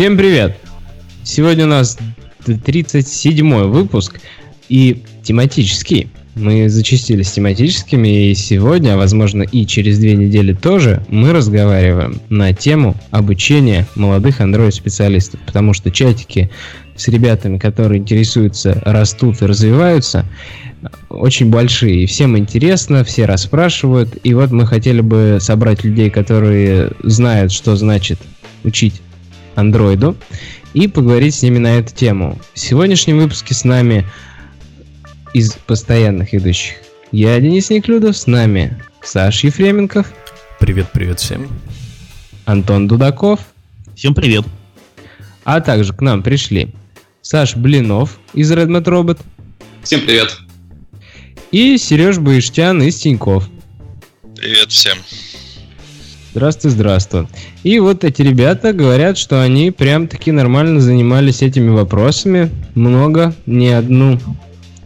Всем привет! Сегодня у нас 37 выпуск и тематический. Мы зачастились тематическими, и сегодня, возможно и через две недели тоже, мы разговариваем на тему обучения молодых Android-специалистов, потому что чатики с ребятами, которые интересуются, растут и развиваются, очень большие. И всем интересно, все расспрашивают. И вот мы хотели бы собрать людей, которые знают, что значит учить андроиду, и поговорить с ними на эту тему. В сегодняшнем выпуске с нами из постоянных ведущих я Денис Неклюдов, с нами Саш Ефременков. Привет, привет всем. Антон Дудаков. Всем привет. А также к нам пришли Саш Блинов из Redmond Robot. Всем привет. И Сереж Баиштян из Тиньков. Привет всем. Здравствуй, здравствуй. И вот эти ребята говорят, что они прям таки нормально занимались этими вопросами. Много, не одну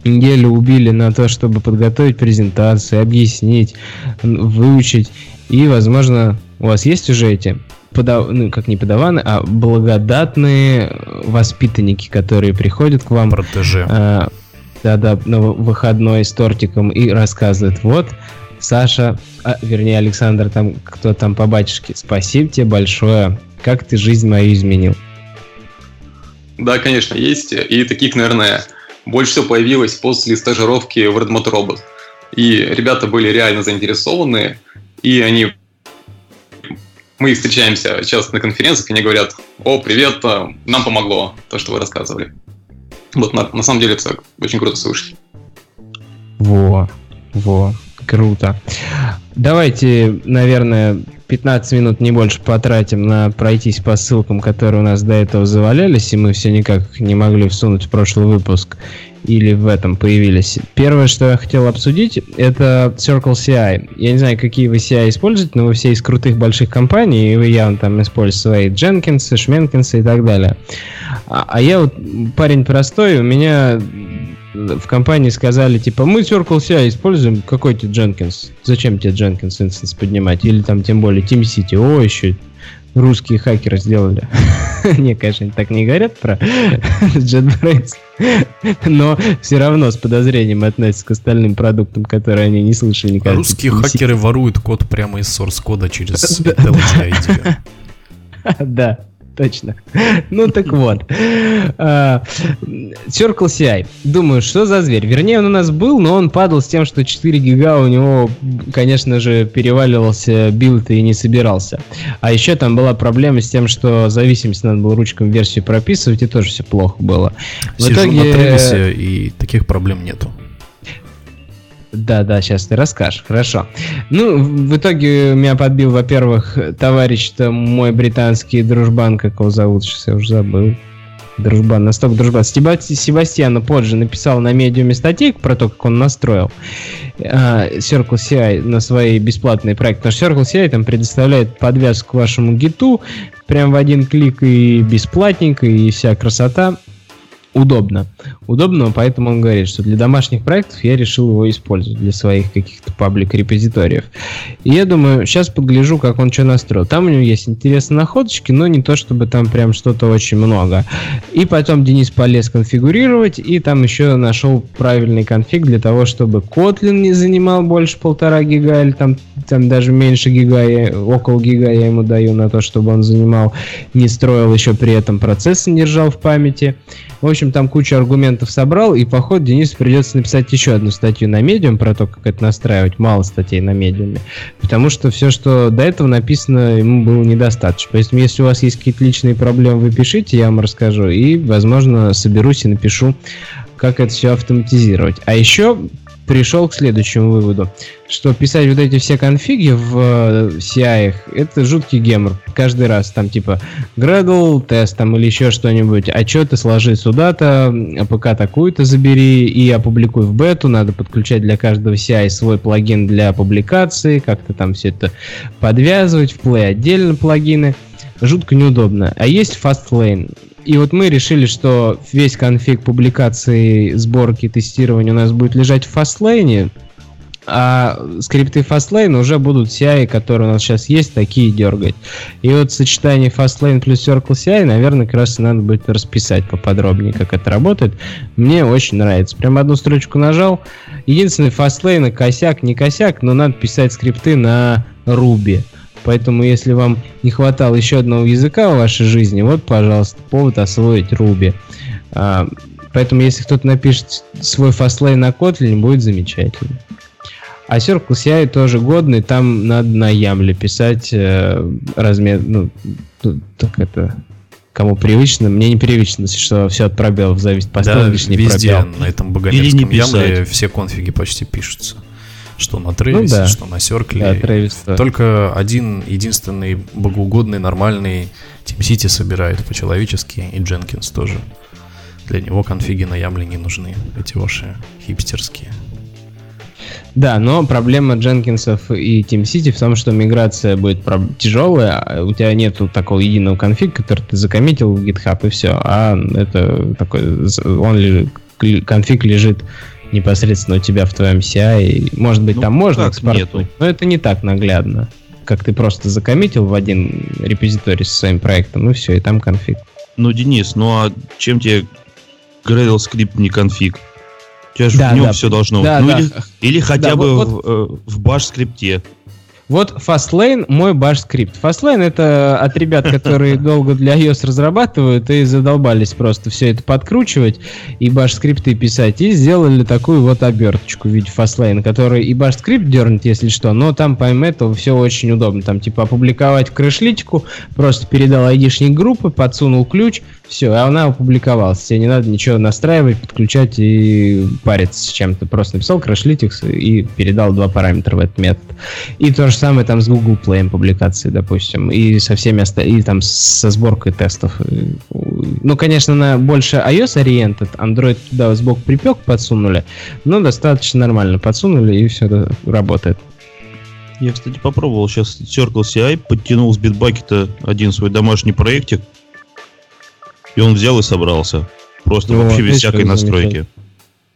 неделю убили на то, чтобы подготовить презентацию, объяснить, выучить. И, возможно, у вас есть уже эти подав... ну, как не подаваны, а благодатные воспитанники, которые приходят к вам. Протеже. А, да-да, на выходной с тортиком и рассказывают, вот, Саша, а, вернее, Александр, там, кто там по батюшке, спасибо тебе большое, как ты жизнь мою изменил. Да, конечно, есть, и таких, наверное, больше всего появилось после стажировки в Redmond Robot. И ребята были реально заинтересованы, и они мы встречаемся часто на конференциях, и они говорят, о, привет, а, нам помогло то, что вы рассказывали. Вот на, на самом деле это очень круто слышать. Во, во, круто. Давайте, наверное, 15 минут не больше потратим на пройтись по ссылкам, которые у нас до этого завалялись, и мы все никак не могли всунуть в прошлый выпуск или в этом появились. Первое, что я хотел обсудить, это Circle CI. Я не знаю, какие вы CI используете, но вы все из крутых больших компаний, и вы явно там используете свои Jenkins, Шменкинсы и так далее. А, а я вот парень простой, у меня в компании сказали, типа, мы Circle CI используем, какой тебе Jenkins? Зачем тебе Jenkins инстанс поднимать? Или там, тем более, TeamCity, о, еще русские хакеры сделали. не, конечно, так не говорят про JetBrains, но все равно с подозрением относятся к остальным продуктам, которые они не слышали никогда. Русские хакеры воруют код прямо из source кода через IDEA. Да точно. Ну так вот. А, Circle CI. Думаю, что за зверь? Вернее, он у нас был, но он падал с тем, что 4 гига у него, конечно же, переваливался build и не собирался. А еще там была проблема с тем, что зависимость надо было ручками версию прописывать, и тоже все плохо было. В Сижу итоге... на и таких проблем нету. Да, да, сейчас ты расскажешь. Хорошо. Ну, в итоге меня подбил, во-первых, товарищ-то мой британский дружбан, как его зовут, сейчас я уже забыл. Дружбан, настолько дружбан. Себастьян позже написал на медиуме статейку про то, как он настроил uh, Circle CI на свои бесплатные проекты. Потому что Circle CI там предоставляет подвязку вашему гиту прям в один клик и бесплатненько, и вся красота удобно. Удобно, поэтому он говорит, что для домашних проектов я решил его использовать для своих каких-то паблик-репозиториев. И я думаю, сейчас подгляжу, как он что настроил. Там у него есть интересные находочки, но не то, чтобы там прям что-то очень много. И потом Денис полез конфигурировать, и там еще нашел правильный конфиг для того, чтобы Kotlin не занимал больше полтора гига, или там, там даже меньше гига, я, около гига я ему даю на то, чтобы он занимал, не строил еще при этом процессы, не держал в памяти. В общем, там кучу аргументов собрал, и по ходу Денису придется написать еще одну статью на медиум про то, как это настраивать. Мало статей на медиуме. Потому что все, что до этого написано, ему было недостаточно. Поэтому, если у вас есть какие-то личные проблемы, вы пишите, я вам расскажу. И, возможно, соберусь и напишу как это все автоматизировать. А еще пришел к следующему выводу, что писать вот эти все конфиги в э, CI это жуткий гемор. Каждый раз там типа Gradle, тест там или еще что-нибудь, а что ты сложи сюда-то, APK такую-то забери и опубликуй в бету, надо подключать для каждого CI свой плагин для публикации, как-то там все это подвязывать, в Play отдельно плагины. Жутко неудобно. А есть Fastlane. И вот мы решили, что весь конфиг публикации, сборки, тестирования у нас будет лежать в Fastlane. а скрипты Fastlane уже будут CI, которые у нас сейчас есть, такие дергать. И вот сочетание Fastlane плюс Circle CI, наверное, как раз надо будет расписать поподробнее, как это работает. Мне очень нравится. Прям одну строчку нажал. Единственный Fastlane косяк, не косяк, но надо писать скрипты на Ruby. Поэтому, если вам не хватало еще одного языка в вашей жизни, вот, пожалуйста, повод освоить Ruby. А, поэтому, если кто-то напишет свой фастлейн на Kotlin, будет замечательно. А Circle CI тоже годный, там надо на Ямле писать э, размер, ну, так это, кому привычно, мне непривычно, что все от пробелов зависит, поставил да, лишний везде пробел. на этом богомерзком Ямле все конфиги почти пишутся. Что на Трейвисе, ну, да. что на Circle. Да. Только один, единственный богоугодный, нормальный TeamCity собирает по-человечески, и Jenkins тоже. Для него конфиги на Ямле не нужны, эти ваши хипстерские. Да, но проблема Дженкинсов и TeamCity в том, что миграция будет тяжелая, а у тебя нету такого единого конфиг, который ты закоммитил в GitHub и все, а это такой, он конфиг лежит непосредственно у тебя в твоем CI. Может быть, ну, там можно экспортировать, но это не так наглядно. Как ты просто закоммитил в один репозиторий со своим проектом, и все, и там конфиг. Ну, Денис, ну а чем тебе Gradle скрипт не конфиг? У тебя же да, в нем да. все должно да, ну, да. Или, или хотя да, бы вот, в, э, в баш скрипте. Вот Fastlane мой баш скрипт. Fastlane это от ребят, которые долго для iOS разрабатывают и задолбались просто все это подкручивать и баш скрипты писать. И сделали такую вот оберточку в виде Fastlane, который и баш скрипт дернет, если что, но там помимо этого все очень удобно. Там типа опубликовать крышлитику, просто передал айдишник группы, подсунул ключ, все, а она опубликовалась. Тебе не надо ничего настраивать, подключать и париться с чем-то. Просто написал crashlytics и передал два параметра в этот метод. И то же самое там с Google Play публикации, допустим, и со всеми остальными, и там со сборкой тестов. Ну, конечно, на больше iOS-ориентед, Android туда сбоку припек подсунули, но достаточно нормально подсунули, и все это работает. Я, кстати, попробовал сейчас Circle CI, подтянул с битбакета один свой домашний проектик, и он взял и собрался. Просто ну, вообще без всякой настройки.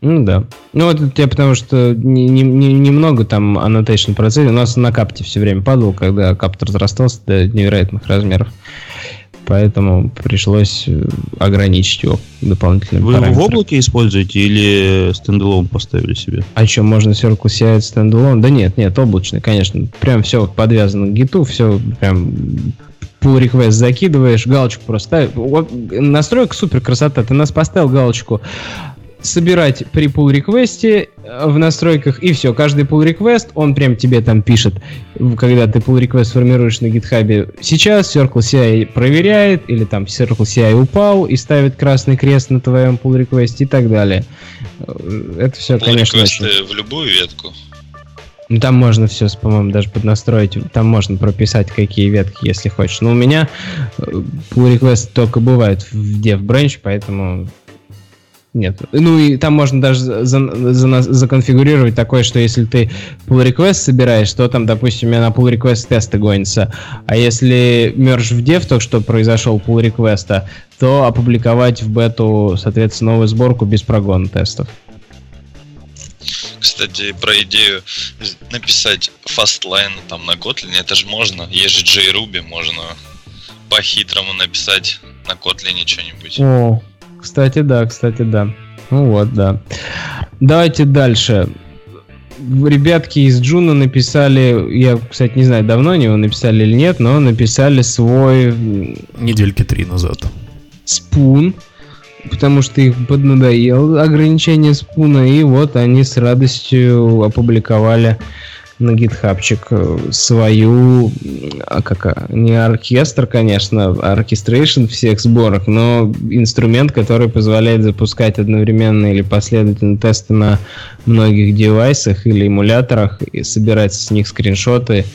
Ну да. Ну это тебе потому что немного не, не, не там annotation процессе. У нас на капте все время падал, когда капт разрастался до невероятных размеров. Поэтому пришлось э, ограничить его дополнительным Вы параметром. в облаке используете или standalone поставили себе? А что, можно Circle CI standalone? Да нет, нет, облачный, конечно. Прям все подвязано к Git у, все прям pull request закидываешь, галочку просто настройка супер красота. Ты нас поставил галочку собирать при pull request е в настройках, и все. Каждый pull request, он прям тебе там пишет, когда ты pull request формируешь на гитхабе. Сейчас Circle CI проверяет, или там Circle CI упал и ставит красный крест на твоем pull request и так далее. Это все, pull конечно, очень... в любую ветку. Там можно все, по-моему, даже поднастроить. Там можно прописать, какие ветки, если хочешь. Но у меня э, pull request только бывает в dev branch, поэтому нет. Ну и там можно даже за, за, законфигурировать такое, что если ты pull request собираешь, то там, допустим, у меня на pull request тесты гонятся. А если мерж в dev, то что произошел pull request, то опубликовать в бету, соответственно, новую сборку без прогона тестов. Кстати, про идею написать Fastlane там на Kotlin, это же можно. Есть же JRuby, можно по-хитрому написать на Kotlin что-нибудь. О, кстати, да, кстати, да. Ну вот, да. Давайте дальше. Ребятки из Juno написали, я, кстати, не знаю, давно они его написали или нет, но написали свой... Недельки три назад. Spoon потому что их поднадоело ограничение спуна, и вот они с радостью опубликовали на гитхабчик э, свою, а как, а, не оркестр, конечно, orchestration всех сборок, но инструмент, который позволяет запускать одновременно или последовательно тесты на многих девайсах или эмуляторах, и собирать с них скриншоты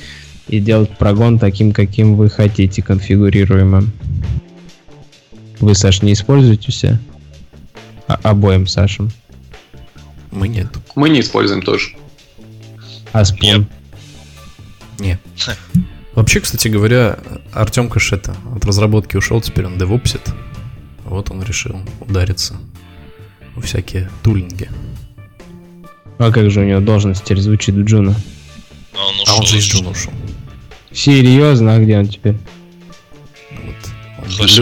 и делать прогон таким, каким вы хотите, конфигурируемым. Вы, Саш, не используете все? А, обоим Сашем. Мы нет. Мы не используем тоже. А спон? Нет. Вообще, кстати говоря, Артем Кашета от разработки ушел, теперь он девопсит. Вот он решил удариться во всякие тулинги. А как же у него должность теперь звучит в Juno? А он, ушел, а он же из Juno ушел. Серьезно, а где он теперь?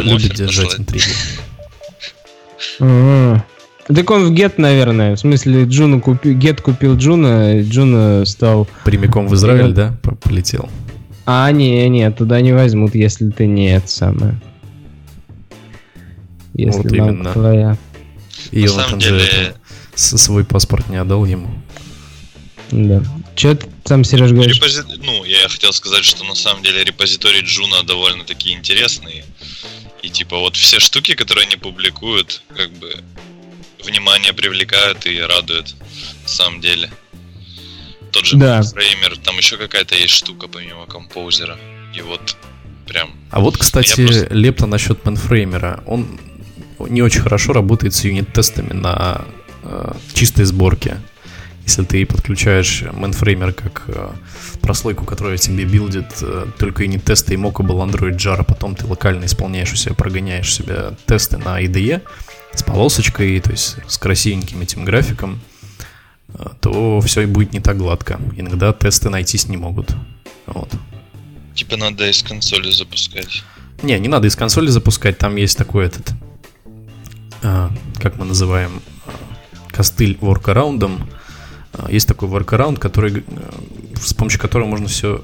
Любит держать интриги. Так он в Gett, наверное. В смысле, Juno купил, Gett купил Juno, Juno стал... Прямиком в Израиль, да? Полетел. А, не, не, туда не возьмут, если ты не это самое. Если вот именно. твоя. И На он самом деле... же свой паспорт не отдал ему. Да. Че ты там, Сереж, говоришь? Репози... Ну, я хотел сказать, что на самом деле репозиторий Juno довольно-таки интересный. Типа вот все штуки, которые они публикуют, как бы внимание привлекают и радуют на самом деле. Тот же да. Mainframer, там еще какая-то есть штука помимо композера. И вот прям... А вот, кстати, просто... лепта насчет Манфреймера. Он не очень хорошо работает с юнит-тестами на э, чистой сборке. Если ты подключаешь mainframer как э, прослойку, которая тебе билдит э, только юнит-тесты и Mockable Android Jar, а потом ты локально исполняешь у себя, прогоняешь себе тесты на IDE с полосочкой, то есть с красивеньким этим графиком, э, то все и будет не так гладко. Иногда тесты найтись не могут. Вот. Типа надо из консоли запускать. Не, не надо из консоли запускать, там есть такой этот, э, как мы называем, костыль воркараундом. Э, есть такой воркараунд, который, э, с помощью которого можно все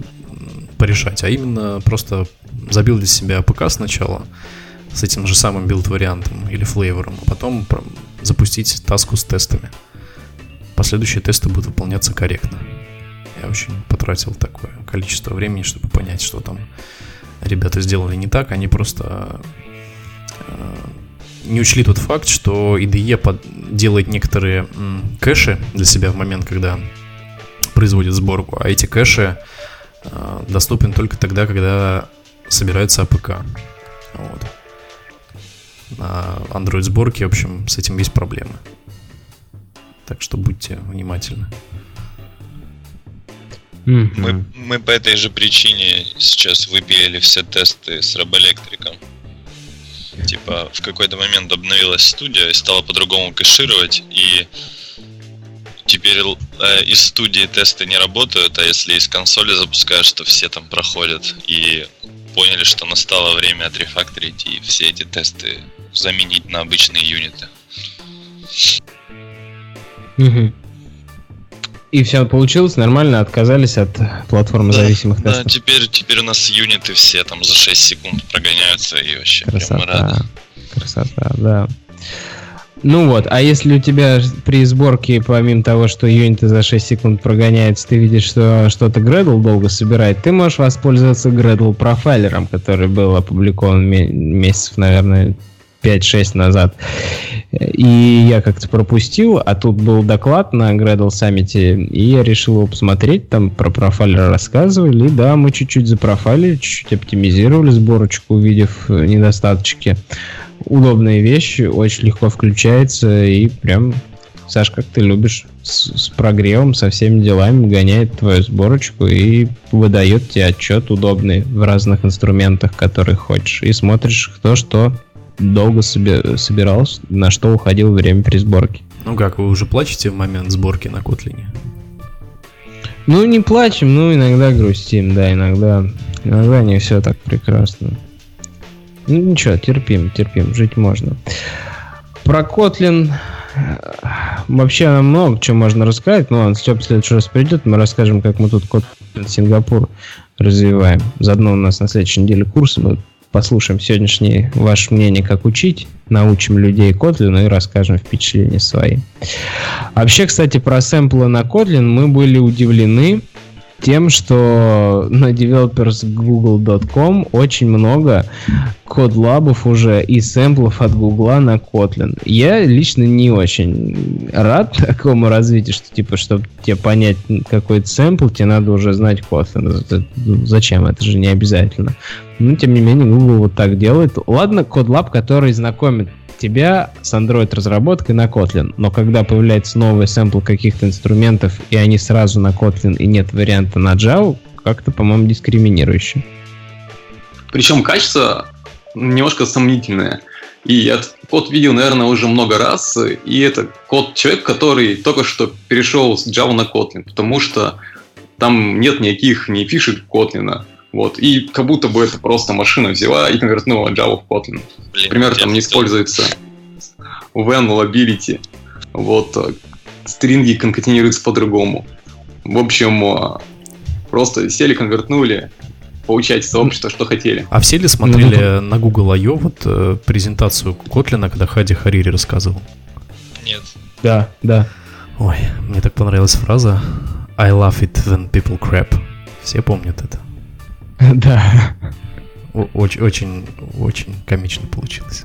порешать, а именно просто забилдить себе APK сначала с этим же самым билд-вариантом или флейвором, а потом запустить таску с тестами. Последующие тесты будут выполняться корректно. Я очень потратил такое количество времени, чтобы понять, что там ребята сделали не так. Они просто э, не учли тот факт, что IDE под... делает некоторые м, кэши для себя в момент, когда производит сборку, а эти кэши э, доступны только тогда, когда собирается APK. Вот. На Android сборке, в общем, с этим есть проблемы. Так что будьте внимательны. Мы, мы по этой же причине сейчас выбили все тесты с робоэлектриком. Типа, в какой-то момент обновилась студия и стала по-другому кэшировать, и теперь э, из студии тесты не работают, а если из консоли запускаешь, то все там проходят. И поняли, что настало время отрефакторить и все эти тесты заменить на обычные юниты. Угу. И все получилось нормально, отказались от платформы да, зависимых тестов. Да, теперь, теперь у нас юниты все там за 6 секунд прогоняются и вообще Красота. прям рады. Красота, да. Ну вот, а если у тебя при сборке, помимо того, что юниты за 6 секунд прогоняются, ты видишь, что что-то Gradle долго собирает, ты можешь воспользоваться Gradle профайлером, который был опубликован месяцев, наверное, 5-6 назад. И я как-то пропустил, а тут был доклад на Gradle саммите, и я решил его посмотреть, там про профайлер рассказывали, и да, мы чуть-чуть запрофайлили, чуть-чуть оптимизировали сборочку, увидев недостаточки. Удобная вещь, очень легко включается, и прям, Саш, как ты любишь, с, с прогревом, со всеми делами гоняет твою сборочку и выдает тебе отчет удобный в разных инструментах, которые хочешь, и смотришь, кто что долго соби- собирался, на что уходил время при сборке. Ну как, вы уже плачете в момент сборки на Котлине? Ну, не плачем, ну, иногда грустим, да, иногда, иногда не все так прекрасно. Ну, ничего, терпим, терпим, жить можно. Про Котлин вообще нам много чего можно рассказать. Ну, ладно, Степ в следующий раз придет, мы расскажем, как мы тут Котлин Сингапур развиваем. Заодно у нас на следующей неделе курс, мы послушаем сегодняшнее ваше мнение, как учить, научим людей Kotlin и расскажем впечатления свои. Вообще, кстати, про сэмплы на Kotlin мы были удивлены тем, что на developers.google.com очень много код-лабов уже и сэмплов от Гугла на Kotlin. Я лично не очень рад такому развитию, что типа, чтобы тебе понять какой-то сэмпл, тебе надо уже знать Kotlin. Зачем? Это же не обязательно. Но, тем не менее, Google вот так делает. Ладно, CodeLab, который знакомит тебя с Android разработкой на Kotlin, но когда появляется новый сэмпл каких-то инструментов, и они сразу на Kotlin, и нет варианта на Java, как-то, по-моему, дискриминирующе. Причем качество немножко сомнительное. И я код видел, наверное, уже много раз, и это код человек, который только что перешел с Java на Kotlin, потому что там нет никаких ни фишек Kotlin. Вот. И как будто бы это просто машина взяла и конвертнула Java в Kotlin. Блин, Например, там не используется when lability. Вот. Стринги конкатинируются по-другому. В общем, а, просто сели, конвертнули, получать сообщество, что хотели. А все ли смотрели ну, на Google I.O. вот э, презентацию Котлина, когда Хади Харири рассказывал? Нет. Да, да. Ой, мне так понравилась фраза I love it when people crap. Все помнят это. Да. Очень, очень, очень комично получилось.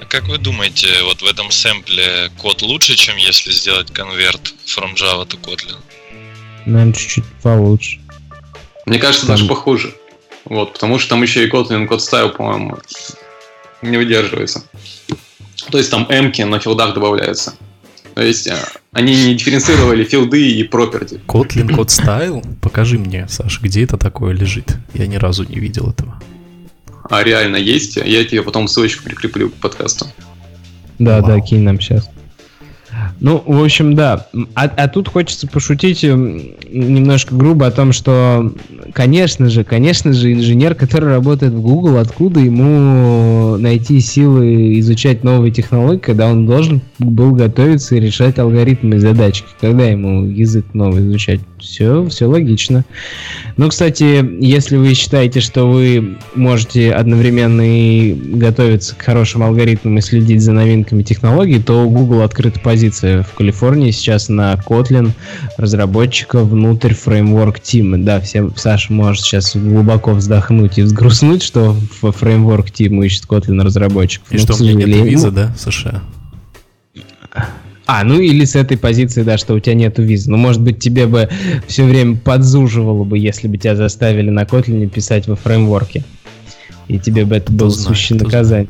А как вы думаете, вот в этом сэмпле код лучше, чем если сделать конверт from Java to Kotlin? Наверное, чуть-чуть получше. Мне кажется, там... даже похуже. Вот, потому что там еще и Kotlin код стайл, по-моему, не выдерживается. То есть там эмки на филдах добавляются. То есть э, они не дифференцировали филды и property. Kotlin код стайл? Покажи мне, Саша, где это такое лежит? Я ни разу не видел этого. А реально есть? Я тебе потом ссылочку прикреплю к подкасту. Да, Вау. да, кинь нам сейчас. Ну, в общем, да. А, а тут хочется пошутить эм, немножко грубо о том, что, конечно же, конечно же, инженер, который работает в Google, откуда ему найти силы изучать новые технологии, когда он должен был готовиться и решать алгоритмы и задачки, когда ему язык новый изучать. Все, все логично. Ну, кстати, если вы считаете, что вы можете одновременно и готовиться к хорошим алгоритмам и следить за новинками технологий, то у Google открыта позиция в Калифорнии сейчас на Kotlin разработчика внутрь фреймворк Team. Да, всем Саша может сейчас глубоко вздохнуть и взгрустнуть, что в фреймворк Team ищет Kotlin разработчиков. И Но, что у меня нет виза, да, в США? А, ну или с этой позиции, да, что у тебя нету визы. Ну, может быть, тебе бы все время подзуживало бы, если бы тебя заставили на Kotlin писать во фреймворке. И тебе бы это было сущее наказание.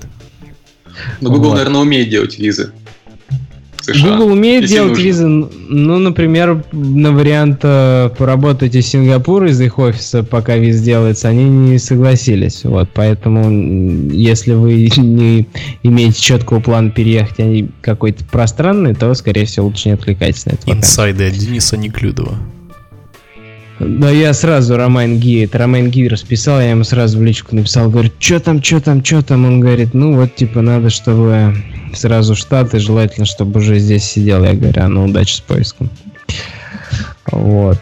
Ну, Google, вот. наверное, умеет делать визы. США. Google умеет Если делать нужно. визы, ну, например, на вариант э, поработать из Сингапура, из их офиса, пока виз делается, они не согласились. Вот, поэтому, если вы не имеете четкого плана переехать, а какой-то пространный, то, скорее всего, лучше не отвлекайтесь на это. Инсайды от Дениса Неклюдова. Да я сразу Роман Ги, это Роман Ги расписал, я ему сразу в личку написал, говорю, что там, что там, что там, он говорит, ну вот, типа, надо, чтобы сразу в Штаты, желательно, чтобы уже здесь сидел, я говорю, а ну, удачи с поиском. Вот.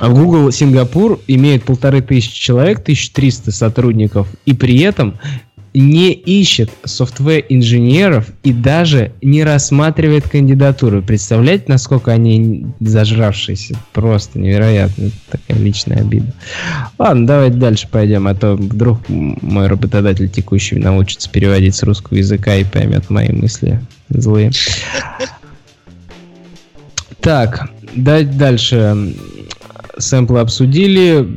А Google Сингапур имеет полторы тысячи человек, 1300 сотрудников, и при этом не ищет софтвер-инженеров и даже не рассматривает кандидатуры. Представляете, насколько они зажравшиеся? Просто невероятно. Такая личная обида. Ладно, давайте дальше пойдем, а то вдруг мой работодатель текущий научится переводить с русского языка и поймет мои мысли злые. Так, дальше сэмплы обсудили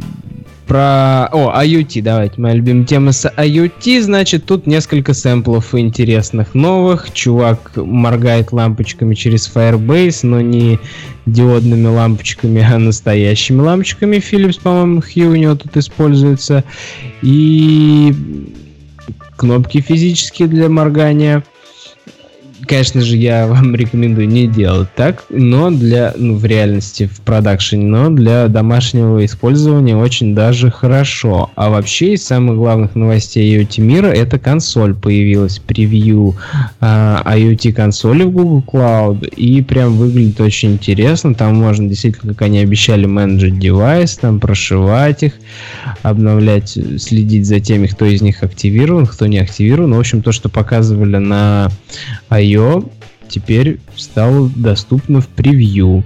про... О, IoT, давайте, моя любимая тема с IoT, значит, тут несколько сэмплов интересных новых. Чувак моргает лампочками через Firebase, но не диодными лампочками, а настоящими лампочками. Philips, по-моему, Hue у него тут используется. И кнопки физические для моргания конечно же, я вам рекомендую не делать так, но для, ну, в реальности, в продакшене, но для домашнего использования очень даже хорошо. А вообще из самых главных новостей IoT мира это консоль появилась, превью а, IoT консоли в Google Cloud, и прям выглядит очень интересно. Там можно действительно, как они обещали, менеджить девайс, там прошивать их, обновлять, следить за теми, кто из них активирован, кто не активирован. В общем, то, что показывали на Ее теперь стало доступно в превью.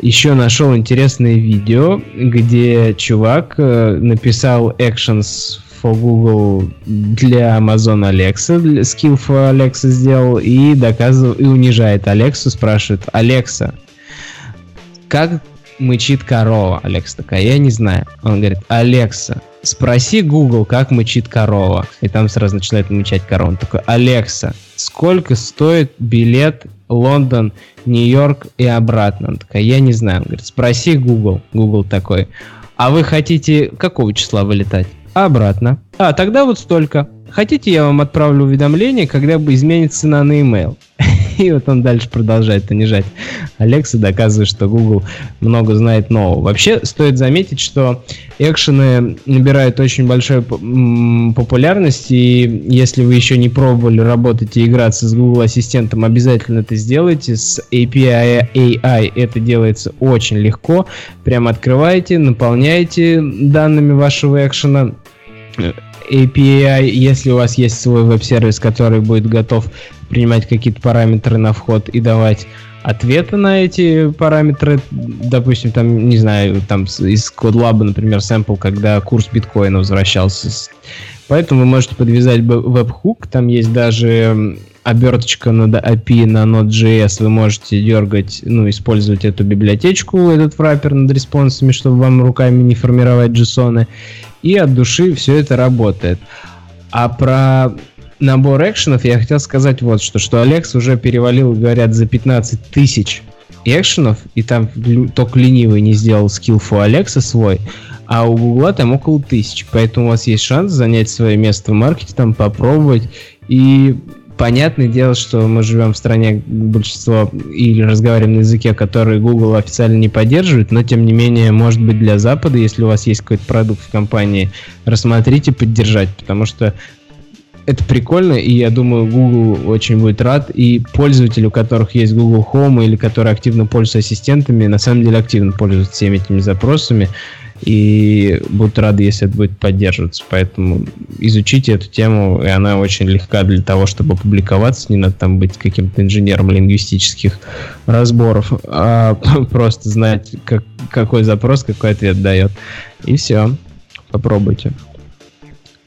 Еще нашел интересное видео, где чувак э, написал actions for Google для Amazon Alexa, skill for Alexa сделал и доказывал и унижает Алексу, спрашивает, Алекса, как мычит корова? Алекса такая, я не знаю. Он говорит, Алекса, спроси Google, как мычит корова. И там сразу начинает мычать корова. Он такой, Алекса, сколько стоит билет Лондон, Нью-Йорк и обратно? Он такая, я не знаю. Он говорит, спроси Google. Google такой, а вы хотите какого числа вылетать? Обратно. А, тогда вот столько. хотите, я вам отправлю уведомление, когда изменится цена на email. И вот он дальше продолжает понижать. Алекса доказывает, что Google много знает нового. Вообще, стоит заметить, что экшены набирают очень большую популярность, и если вы еще не пробовали работать и играться с Google Ассистентом, обязательно это сделайте. С API AI это делается очень легко. Прямо открываете, наполняете данными вашего экшена, API, если у вас есть свой веб-сервис, который будет готов принимать какие-то параметры на вход и давать ответы на эти параметры, допустим, там, не знаю, там из CodeLab, например, сэмпл, когда курс биткоина возвращался. Поэтому вы можете подвязать веб-хук, там есть даже оберточка на API на Node.js, вы можете дергать, ну, использовать эту библиотечку, этот враппер над респонсами, чтобы вам руками не формировать JSON, и от души все это работает. А про набор экшенов я хотел сказать вот что, что Алекс уже перевалил, говорят, за 15 тысяч экшенов, и там только ленивый не сделал скилл у Алекса свой, а у Гугла там около тысяч, поэтому у вас есть шанс занять свое место в маркете, там попробовать, и понятное дело, что мы живем в стране большинство или разговариваем на языке, который Google официально не поддерживает, но тем не менее, может быть, для Запада, если у вас есть какой-то продукт в компании, рассмотрите поддержать, потому что это прикольно, и я думаю, Google очень будет рад. И пользователи, у которых есть Google Home или которые активно пользуются ассистентами, на самом деле активно пользуются всеми этими запросами и будут рады, если это будет поддерживаться. Поэтому изучите эту тему, и она очень легка для того, чтобы публиковаться. Не надо там быть каким-то инженером лингвистических разборов, а просто знать, как, какой запрос, какой ответ дает. И все. Попробуйте.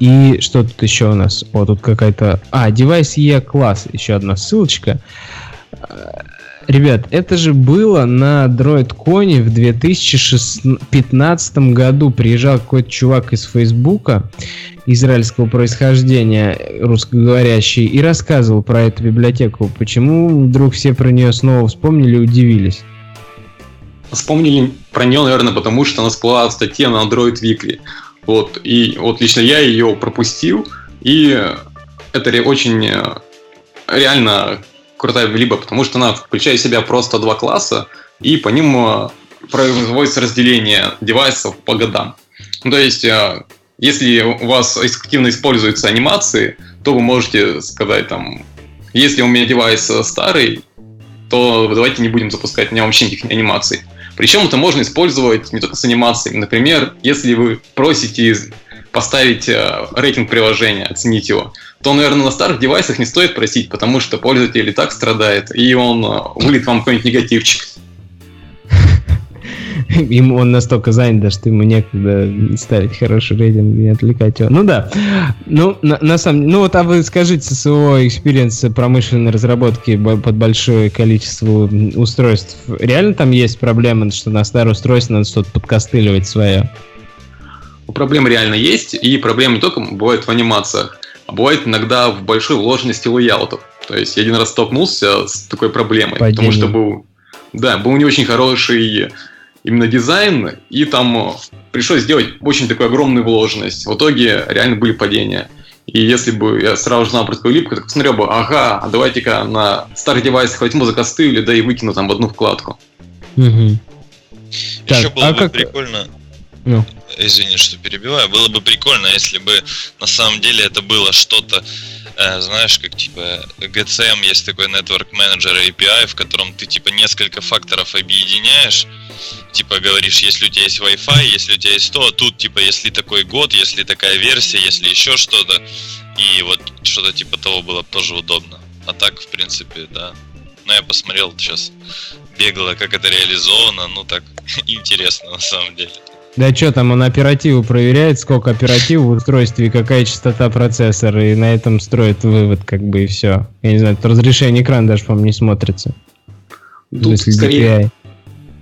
И что тут еще у нас? Вот тут какая-то... А, девайс E класс. Еще одна ссылочка. Ребят, это же было на DroidCon в 2015 году. Приезжал какой-то чувак из Фейсбука, израильского происхождения, русскоговорящий, и рассказывал про эту библиотеку. Почему вдруг все про нее снова вспомнили и удивились? Вспомнили про нее, наверное, потому что она всплыла в статье на Android Weekly. Вот, и вот лично я ее пропустил, и это очень э, реально крутая либо потому что она включает в себя просто два класса, и по ним э, производится разделение девайсов по годам. Ну, то есть, э, если у вас активно используются анимации, то вы можете сказать там, если у меня девайс старый, то давайте не будем запускать на нем вообще никаких анимаций. Причем это можно использовать не только с анимациями. Например, если вы просите поставить э, рейтинг приложения, оценить его, то, наверное, на старых девайсах не стоит просить, потому что пользователь и так страдает, и он э, вылит вам какой-нибудь негативчик. Ему он настолько занят, что ему некогда ставить хороший рейтинг и отвлекать его. Ну да. Ну, на, на самом деле, ну вот, а вы скажите своего экспириенса промышленной разработки под большое количество устройств. Реально там есть проблема, что на старое устройство надо что-то подкостыливать свое? Проблемы реально есть, и проблемы не только бывают в анимациях, а бывает иногда в большой вложенности лейаутов. То есть я один раз столкнулся с такой проблемой, Падение. потому что был, да, был не очень хороший именно дизайн, и там э, пришлось сделать очень такую огромную вложенность. В итоге реально были падения. И если бы я сразу же знал про такую липку, то посмотрел бы, ага, а давайте-ка на старых девайсах возьму закостыли, да и выкину там в одну вкладку. Угу. Еще так, было а бы как... прикольно, ну. Извини, что перебиваю. Было бы прикольно, если бы на самом деле это было что-то, знаешь, как типа GCM есть такой Network Manager API, в котором ты типа несколько факторов объединяешь. Типа говоришь, если у тебя есть Wi-Fi, если у тебя есть то, а тут типа если такой год, если такая версия, если еще что-то. И вот что-то типа того было бы тоже удобно. А так, в принципе, да. Но я посмотрел сейчас бегло, как это реализовано. Ну так интересно на самом деле. Да что там, он оперативу проверяет, сколько оперативы в устройстве и какая частота процессора, и на этом строит вывод, как бы, и все. Я не знаю, тут разрешение экрана даже, по-моему, не смотрится. Тут скорее,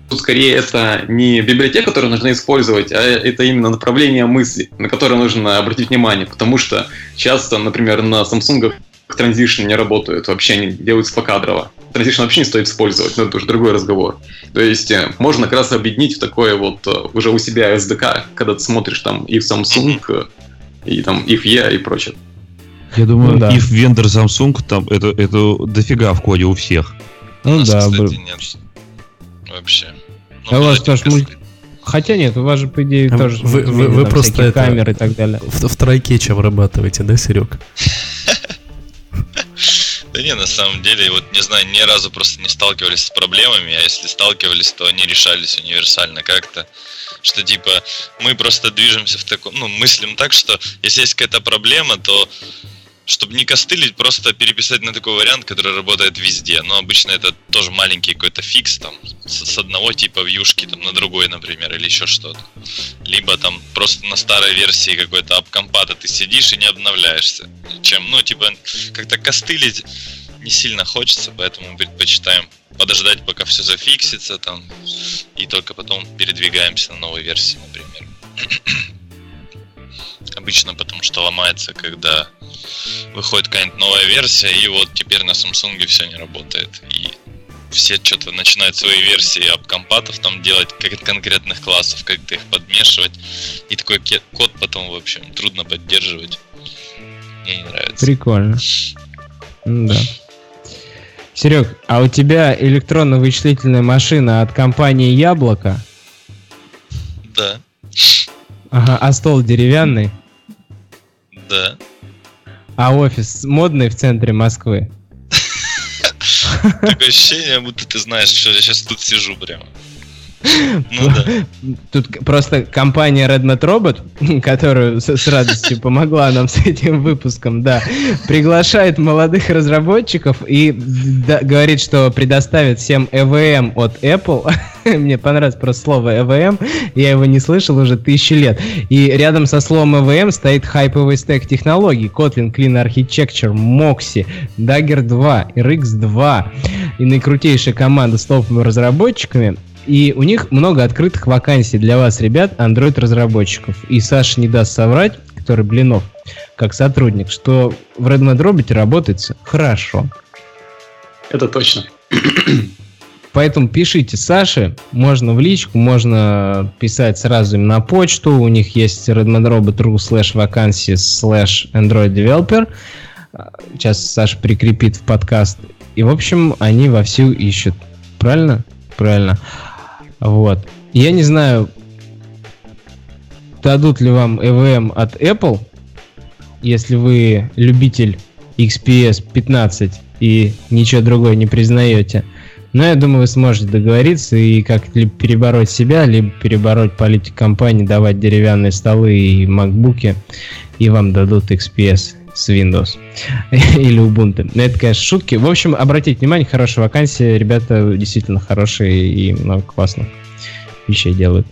тут скорее это не библиотека, которую нужно использовать, а это именно направление мысли, на которое нужно обратить внимание, потому что часто, например, на Samsung Transition не работают, вообще они делаются покадрово. Transition вообще не стоит использовать, но это уже другой разговор. То есть э, можно как раз объединить в такое вот э, уже у себя SDK, когда ты смотришь там и в Samsung, и там и в E и прочее. Я думаю, ну, да. if vendor Samsung, там это, это дофига в коде у всех. Ну у нас, да, кстати, нет. Вообще. Ну, а у вас тоже мульти... Хотя нет, у вас же, по идее, тоже вы, вы, вы просто это, камеры и так далее. В, в тройкетче обрабатываете, да, Серег? Да не, на самом деле, вот не знаю, ни разу просто не сталкивались с проблемами, а если сталкивались, то они решались универсально как-то. Что типа мы просто движемся в таком, ну, мыслим так, что если есть какая-то проблема, то чтобы не костылить, просто переписать на такой вариант, который работает везде. Но обычно это тоже маленький какой-то фикс, там, с, одного типа вьюшки там, на другой, например, или еще что-то. Либо там просто на старой версии какой-то апкомпата ты сидишь и не обновляешься. Чем, ну, типа, как-то костылить не сильно хочется, поэтому предпочитаем подождать, пока все зафиксится там, и только потом передвигаемся на новой версии, например. Обычно потому что ломается, когда выходит какая-нибудь новая версия, и вот теперь на Samsung все не работает. И все что-то начинают свои версии апкомпатов там делать, как конкретных классов, как-то их подмешивать. И такой код потом, в общем, трудно поддерживать. Мне не нравится. Прикольно. Да. Серег, а у тебя электронно-вычислительная машина от компании Яблоко? Да. Ага, а стол деревянный? Да. А офис модный в центре Москвы? Такое ощущение, будто ты знаешь, что я сейчас тут сижу прямо. Ну да. Тут просто компания Redmat Robot, которая с, с радостью помогла нам с этим выпуском, да, приглашает молодых разработчиков и да, говорит, что предоставит всем EVM от Apple. Мне понравилось просто слово EVM, я его не слышал уже тысячи лет. И рядом со словом EVM стоит хайповый стек технологий. Kotlin Clean Architecture, Moxie, Dagger 2, RX 2 и наикрутейшая команда с топовыми разработчиками. И у них много открытых вакансий для вас, ребят, Android-разработчиков. И Саша не даст соврать, который Блинов, как сотрудник, что в Redmond Robot работается хорошо. Это точно. Поэтому пишите Саше, можно в личку, можно писать сразу им на почту. У них есть redmondrobot.ru slash vacancy slash android developer. Сейчас Саша прикрепит в подкаст. И, в общем, они вовсю ищут. Правильно? Правильно. Вот. Я не знаю, дадут ли вам EVM от Apple, если вы любитель XPS 15 и ничего другое не признаете. Но я думаю, вы сможете договориться и как либо перебороть себя, либо перебороть политику компании, давать деревянные столы и макбуки, и вам дадут XPS с Windows или Ubuntu. Но это, конечно, шутки. В общем, обратите внимание, хорошая вакансия. Ребята действительно хорошие и много классных вещей делают.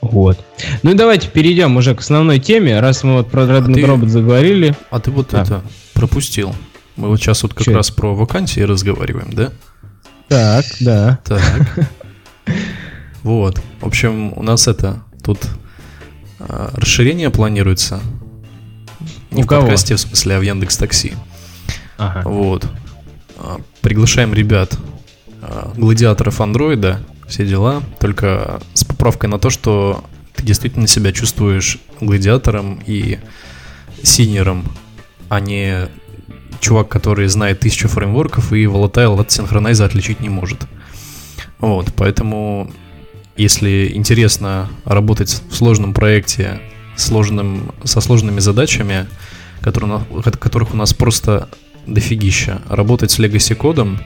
Вот. Ну и давайте перейдем уже к основной теме, раз мы вот про Dreadnought а Robot заговорили. А ты вот а. это пропустил. Мы вот сейчас вот как Че? раз про вакансии разговариваем, да? Так, да. Так. Вот. В общем, у нас это тут а, расширение планируется не У в кого? подкасте, в смысле, а в Яндекс Такси. Ага. Вот. А, приглашаем ребят, а, гладиаторов андроида, все дела, только с поправкой на то, что ты действительно себя чувствуешь гладиатором и синером, а не чувак, который знает тысячу фреймворков и волатайл от синхронайза отличить не может. Вот, поэтому если интересно работать в сложном проекте сложным, со сложными задачами, которые, которых у нас просто дофигища. Работать с legacy кодом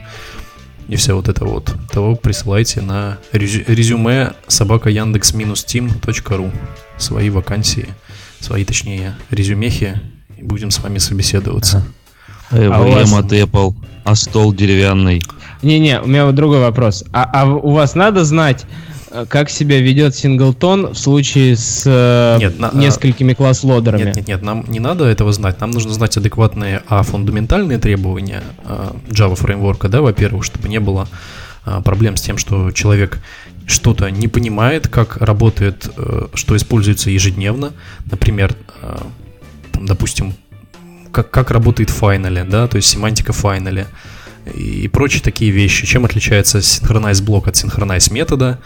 и все вот это вот, того присылайте на резюме собака яндекс минус ру свои вакансии, свои, точнее, резюмехи, и будем с вами собеседоваться. Ага. А у вас... от Apple, а стол деревянный. Не-не, у меня вот другой вопрос. А, а у вас надо знать, Э, как себя ведет синглтон в случае с э, нет, на, несколькими класс-лодерами. Нет, нет, нет, нам не надо этого знать. Нам нужно знать адекватные, а фундаментальные требования э, Java фреймворка, да, во-первых, чтобы не было проблем с тем, что человек что-то не понимает, как работает, что используется ежедневно. Например, там, допустим, как, как работает файнале, да, то есть семантика файнале и прочие такие вещи. Чем отличается synchronize блок от synchronize метода,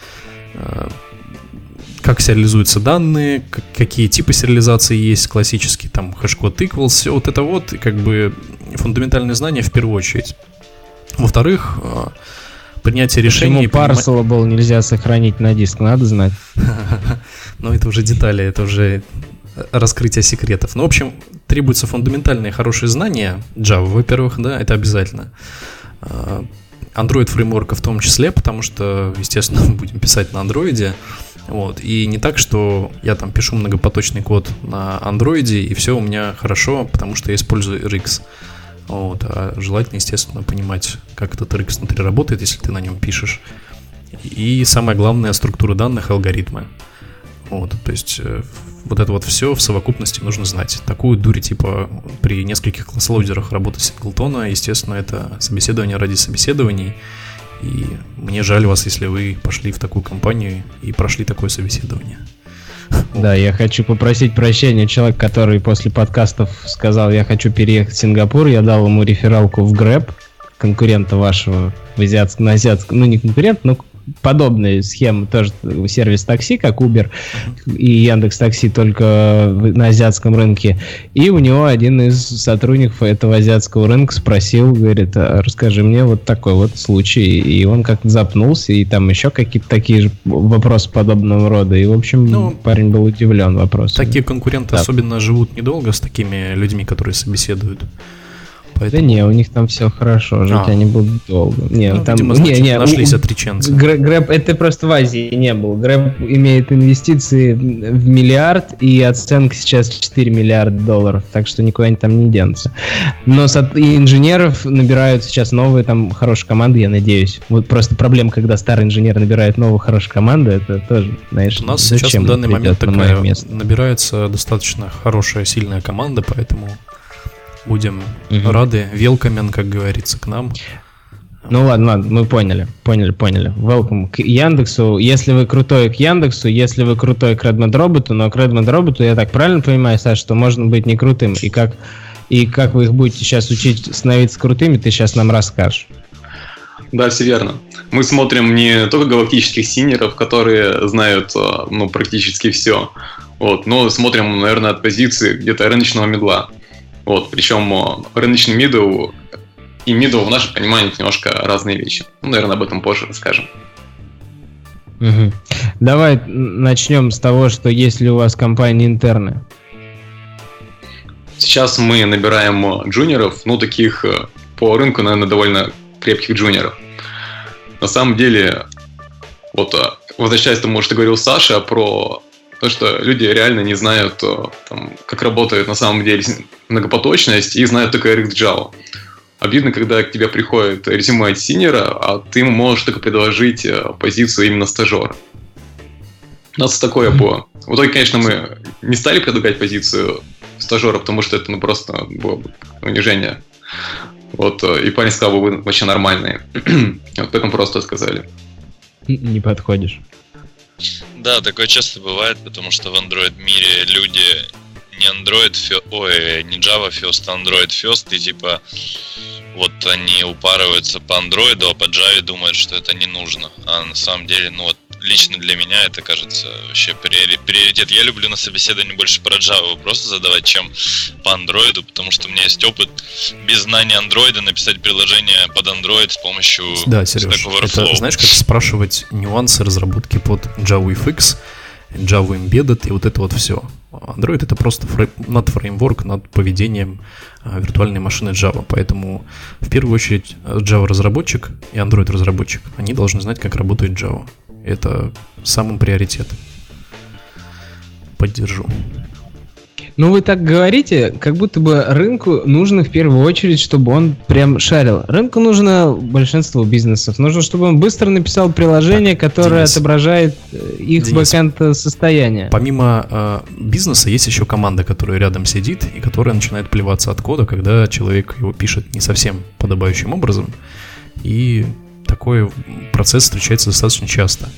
как сериализуются данные, какие типы сериализации есть, классический там хэшкод equals, все вот это вот, как бы фундаментальные знания в первую очередь. Во-вторых, э, принятие решений... Почему Parsable нельзя сохранить на диск, надо знать. Но это уже детали, это уже раскрытие секретов. Ну, в общем, требуются фундаментальные хорошие знания Java, во-первых, да, это обязательно. А, Android фреймворка в том числе, потому что, естественно, мы будем писать на Android. Вот. И не так, что я там пишу многопоточный код на Android, и все у меня хорошо, потому что я использую RX. Вот. А желательно, естественно, понимать, как этот RX внутри работает, если ты на нем пишешь. И самое главное, структура данных, алгоритмы. Вот, то есть э, вот это вот все в совокупности нужно знать. Такую дурь, типа, при нескольких класслоудерах работы Синглтона, естественно, это собеседование ради собеседований. И мне жаль вас, если вы пошли в такую компанию и прошли такое собеседование. Да, я хочу попросить прощения. Человек, который после подкастов сказал, я хочу переехать в Сингапур, я дал ему рефералку в Grab, конкурента вашего в азиатском, на азиатском, ну не конкурент, но подобная схема, тоже сервис такси, как Uber и Яндекс Такси, только на азиатском рынке. И у него один из сотрудников этого азиатского рынка спросил, говорит, а расскажи мне вот такой вот случай. И он как-то запнулся, и там еще какие-то такие же вопросы подобного рода. И, в общем, ну, парень был удивлен вопросом. Такие конкуренты да. особенно живут недолго с такими людьми, которые собеседуют. Поэтому... Да не, у них там все хорошо, жить а. они будут долго. Не, ну, там видимо, значит, не, не, нашлись у... отреченцы. Грэб, это просто в Азии не был. Грэб имеет инвестиции в миллиард, и оценка сейчас 4 миллиарда долларов, так что никуда они там не денутся. Но со... и инженеров набирают сейчас новые там хорошие команды, я надеюсь. Вот просто проблема, когда старый инженер набирает новую хорошую команду, это тоже, знаешь, У нас сейчас на данный момент такая набирается достаточно хорошая, сильная команда, поэтому Будем угу. рады. Велкамен, как говорится, к нам. Ну ладно, ладно, мы поняли, поняли, поняли. Welcome к Яндексу. Если вы крутой к Яндексу, если вы крутой к Redmond роботу, но к Redmond роботу, я так правильно понимаю, Саша, что можно быть не крутым. И как, и как вы их будете сейчас учить становиться крутыми, ты сейчас нам расскажешь. Да, все верно. Мы смотрим не только галактических синеров, которые знают ну, практически все, вот, но смотрим, наверное, от позиции где-то рыночного мидла. Вот, причем рыночный мидл и мидл в нашем понимании немножко разные вещи. Ну, наверное, об этом позже расскажем. Угу. Давай начнем с того, что есть ли у вас в компании интерны. Сейчас мы набираем джуниоров, ну, таких э, по рынку, наверное, довольно крепких джуниоров. На самом деле, вот э, возвращаясь к тому, что говорил Саша про то, что люди реально не знают, э, там, как работает на самом деле многопоточность и знают только React Java. Обидно, когда к тебе приходит резюме от синера, а ты ему можешь только предложить э, позицию именно стажера. У нас такое было. В итоге, конечно, мы не стали предлагать позицию стажера, потому что это ну, просто было бы унижение. Вот, э, и парень сказал, вы вообще нормальные. вот поэтому просто сказали. Не подходишь. Да, такое часто бывает, потому что в Android мире люди не Android, ой, не Java first, а Android first, и типа вот они упарываются по Android, а по Java думают, что это не нужно. А на самом деле, ну вот лично для меня это кажется вообще приоритет. Я люблю на собеседовании больше про Java вопросы задавать, чем по Android, потому что у меня есть опыт без знания Android написать приложение под Android с помощью да, Сереж. Это, знаешь, как спрашивать нюансы разработки под Java FX, Java Embedded и вот это вот все. Android это просто фрей... над фреймворк, над поведением а, виртуальной машины Java. Поэтому в первую очередь Java разработчик и Android разработчик, они должны знать, как работает Java. Это самым приоритет. Поддержу. Ну, вы так говорите, как будто бы рынку нужно в первую очередь, чтобы он прям шарил. Рынку нужно большинство бизнесов. Нужно, чтобы он быстро написал приложение, так, которое Денис, отображает э, их Денис, бэкэнд состояние. Помимо э, бизнеса есть еще команда, которая рядом сидит и которая начинает плеваться от кода, когда человек его пишет не совсем подобающим образом. И такой процесс встречается достаточно часто.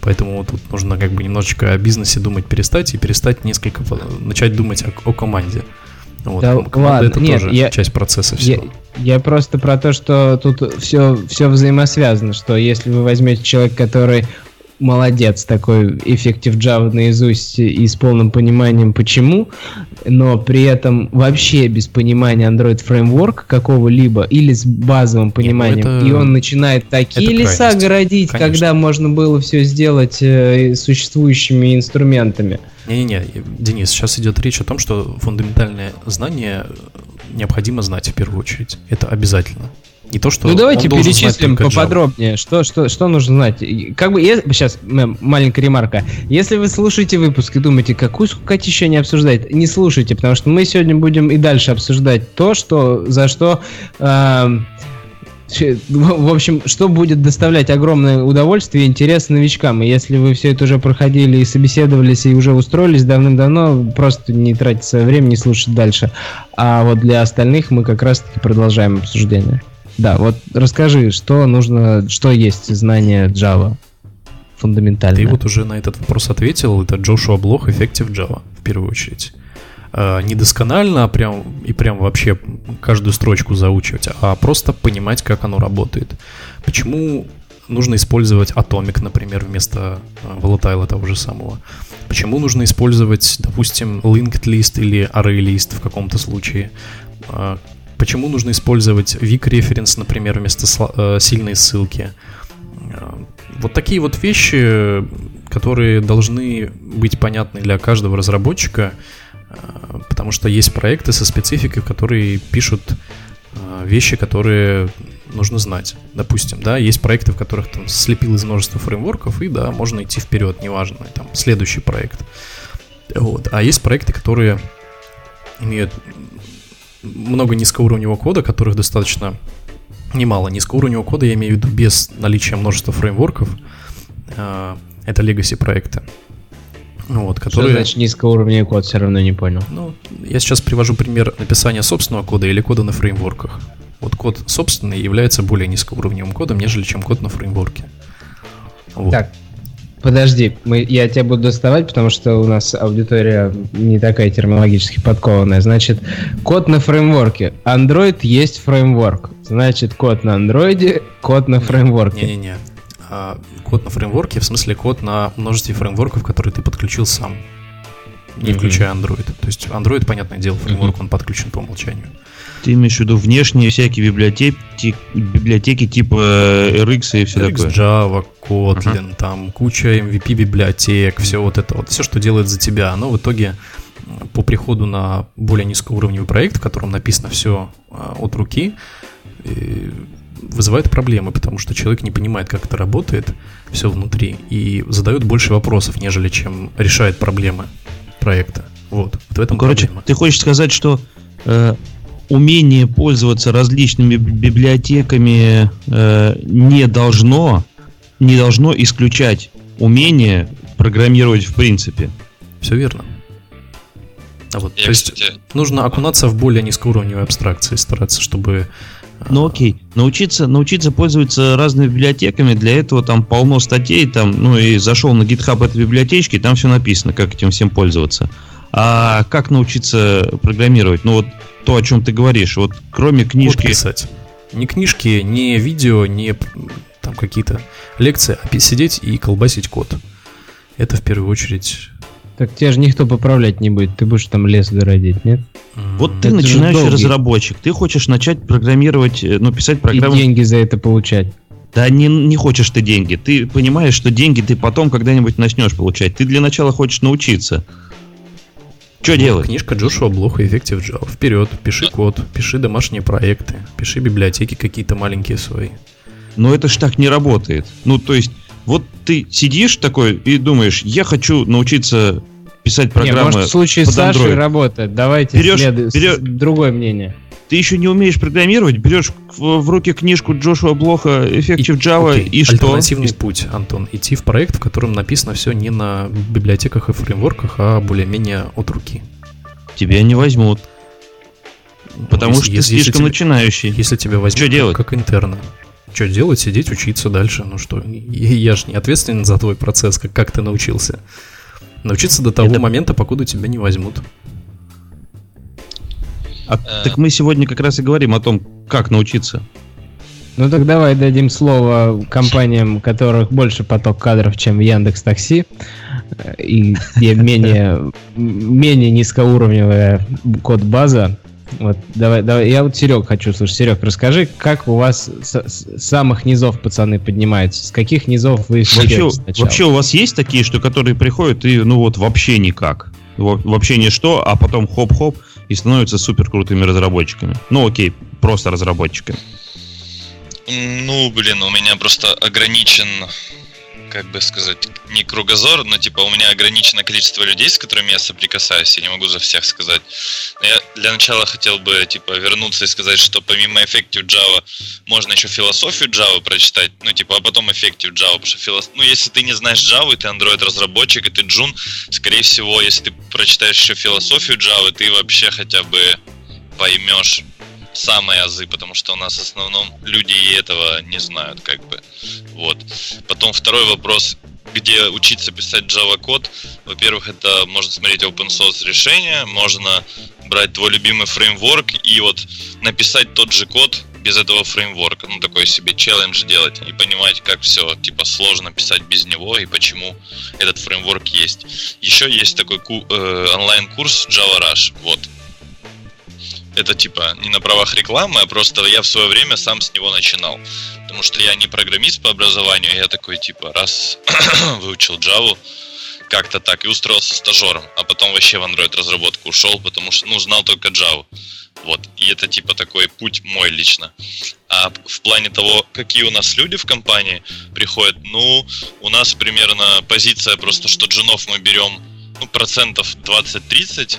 Поэтому тут нужно как бы немножечко о бизнесе думать перестать и перестать несколько начать думать о, о команде. Вот. Да, ладно, это нет, тоже я, часть процесса всего. Я, я просто про то, что тут все, все взаимосвязано, что если вы возьмете человека, который молодец, такой Effective Java наизусть и с полным пониманием почему, но при этом вообще без понимания Android Framework какого-либо или с базовым пониманием, Нет, это... и он начинает такие это леса крайность. городить, Конечно. когда можно было все сделать э, существующими инструментами. Не-не-не, Денис, сейчас идет речь о том, что фундаментальное знание необходимо знать в первую очередь. Это обязательно. Не то, что ну давайте перечислим поподробнее, что, что, что нужно знать. Как бы я, сейчас маленькая ремарка. Если вы слушаете выпуск и думаете, какую скукотищу не обсуждает, не слушайте, потому что мы сегодня будем и дальше обсуждать то, что за что э, в общем, что будет доставлять огромное удовольствие и интерес новичкам. И если вы все это уже проходили и собеседовались, и уже устроились давным-давно, просто не тратить свое время, не слушать дальше. А вот для остальных мы как раз-таки продолжаем обсуждение. Да, вот расскажи, что нужно, что есть знание Java фундаментальное. Ты вот уже на этот вопрос ответил. Это Джошуа Блох, Effective Java, в первую очередь. А, не досконально, а прям и прям вообще каждую строчку заучивать, а просто понимать, как оно работает. Почему нужно использовать Atomic, например, вместо а, Volatile того же самого? Почему нужно использовать, допустим, linked list или array list в каком-то случае? Почему нужно использовать weak reference, например, вместо э, сильной ссылки? Э, вот такие вот вещи, которые должны быть понятны для каждого разработчика, э, потому что есть проекты со спецификой, которые пишут вещи, которые нужно знать. Допустим, да, есть проекты, в которых там слепил из множества фреймворков, и да, можно идти вперед, неважно, там, следующий проект. Вот. А есть проекты, которые имеют много низкоуровневого кода, которых достаточно немало. Низкоуровневого кода я имею в виду без наличия множества фреймворков. А, это legacy проекты. Вот, которые... Что значит низкоуровневый код, все равно не понял. Ну, я сейчас привожу пример написания собственного кода или кода на фреймворках. Вот код собственный является более низкоуровневым кодом, нежели чем код на фреймворке. Вот. Так, Подожди, мы, я тебя буду доставать, потому что у нас аудитория не такая терминологически подкованная. Значит, код на фреймворке. Android есть фреймворк. Значит, код на андроиде, код на фреймворке. Не-не-не. А, код на фреймворке, в смысле код на множестве фреймворков, которые ты подключил сам, не mm-hmm. включая Android. То есть Android, понятное дело, фреймворк, mm-hmm. он подключен по умолчанию. Ты имеешь в виду внешние всякие библиотеки, библиотеки типа э, RX и все RX, такое? Java, Kotlin, uh-huh. там куча MVP библиотек, все вот это вот, все, что делает за тебя, оно в итоге по приходу на более низкоуровневый проект, в котором написано все а, от руки, вызывает проблемы, потому что человек не понимает, как это работает, все внутри, и задает больше вопросов, нежели чем решает проблемы проекта. Вот, вот в этом Короче, проблема. ты хочешь сказать, что э, умение пользоваться различными библиотеками э, не должно не должно исключать умение программировать в принципе. Все верно. А вот, то есть кстати... нужно окунаться в более низкоуровневые абстракции, стараться, чтобы э, ну окей, научиться, научиться пользоваться разными библиотеками, для этого там полно статей, там, ну и зашел на GitHub этой библиотечки, там все написано, как этим всем пользоваться. А как научиться программировать? Ну вот то, о чем ты говоришь, вот кроме книжки... Код писать. Ни книжки, ни видео, ни там какие-то лекции, а сидеть и колбасить код. Это в первую очередь... Так тебя же никто поправлять не будет, ты будешь там лес городить, нет? Вот ты это начинающий разработчик, ты хочешь начать программировать, э, ну, писать программу... И деньги за это получать. Да не, не хочешь ты деньги. Ты понимаешь, что деньги ты потом когда-нибудь начнешь получать. Ты для начала хочешь научиться. Что делать? Книжка Джошуа Блоха Effective Java. Вперед, пиши код, пиши домашние проекты, пиши библиотеки какие-то маленькие свои. Но это ж так не работает. Ну, то есть, вот ты сидишь такой и думаешь, я хочу научиться писать программы. Не, может, в случае с Сашей работает. Давайте берешь, след... берешь... другое мнение ты еще не умеешь программировать, берешь в руки книжку Джошуа Блоха Effective Java и, и что? Альтернативный путь, Антон. Идти в проект, в котором написано все не на библиотеках и фреймворках, а более-менее от руки. Тебя не возьмут. Ну, потому если, что ты слишком если начинающий. Если тебя возьмут что делать? как интерна. Что делать? Сидеть, учиться дальше. Ну что, я, я же не ответственен за твой процесс, как, как ты научился. Научиться до того Это... момента, покуда тебя не возьмут. А, э... Так мы сегодня как раз и говорим о том, как научиться. Ну так давай дадим слово компаниям, у которых больше поток кадров, чем Яндекс Такси, и где менее, менее низкоуровневая код-база. Вот, давай, давай, я вот Серег хочу слушать. Серег, расскажи, как у вас с, с самых низов пацаны поднимаются? С каких низов вы их вообще, вообще у вас есть такие, что которые приходят и ну вот вообще никак? Вообще ничто, а потом хоп-хоп и становятся супер крутыми разработчиками. Ну окей, просто разработчиками. Ну, блин, у меня просто ограничен как бы сказать, не кругозор, но типа у меня ограниченное количество людей, с которыми я соприкасаюсь, я не могу за всех сказать. Но я для начала хотел бы типа вернуться и сказать, что помимо Effective Java можно еще философию Java прочитать, ну типа, а потом Effective Java, потому что филос... ну если ты не знаешь Java, и ты Android разработчик, и ты Джун, скорее всего, если ты прочитаешь еще философию Java, ты вообще хотя бы поймешь самые азы, потому что у нас в основном люди и этого не знают, как бы. Вот. Потом второй вопрос, где учиться писать Java код. Во-первых, это можно смотреть open source решения, можно брать твой любимый фреймворк и вот написать тот же код без этого фреймворка, ну такой себе челлендж делать и понимать, как все типа сложно писать без него и почему этот фреймворк есть. Еще есть такой э, онлайн-курс Java Rush, вот это типа не на правах рекламы, а просто я в свое время сам с него начинал. Потому что я не программист по образованию, я такой типа раз выучил Java, как-то так, и устроился стажером, а потом вообще в Android разработку ушел, потому что, ну, знал только Java. Вот, и это типа такой путь мой лично. А в плане того, какие у нас люди в компании приходят, ну, у нас примерно позиция просто, что джунов мы берем ну, процентов 20-30,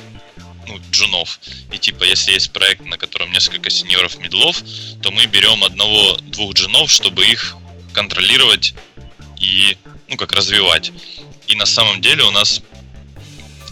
ну, джунов. И типа, если есть проект, на котором несколько сеньоров медлов, то мы берем одного-двух джунов, чтобы их контролировать и, ну, как развивать. И на самом деле у нас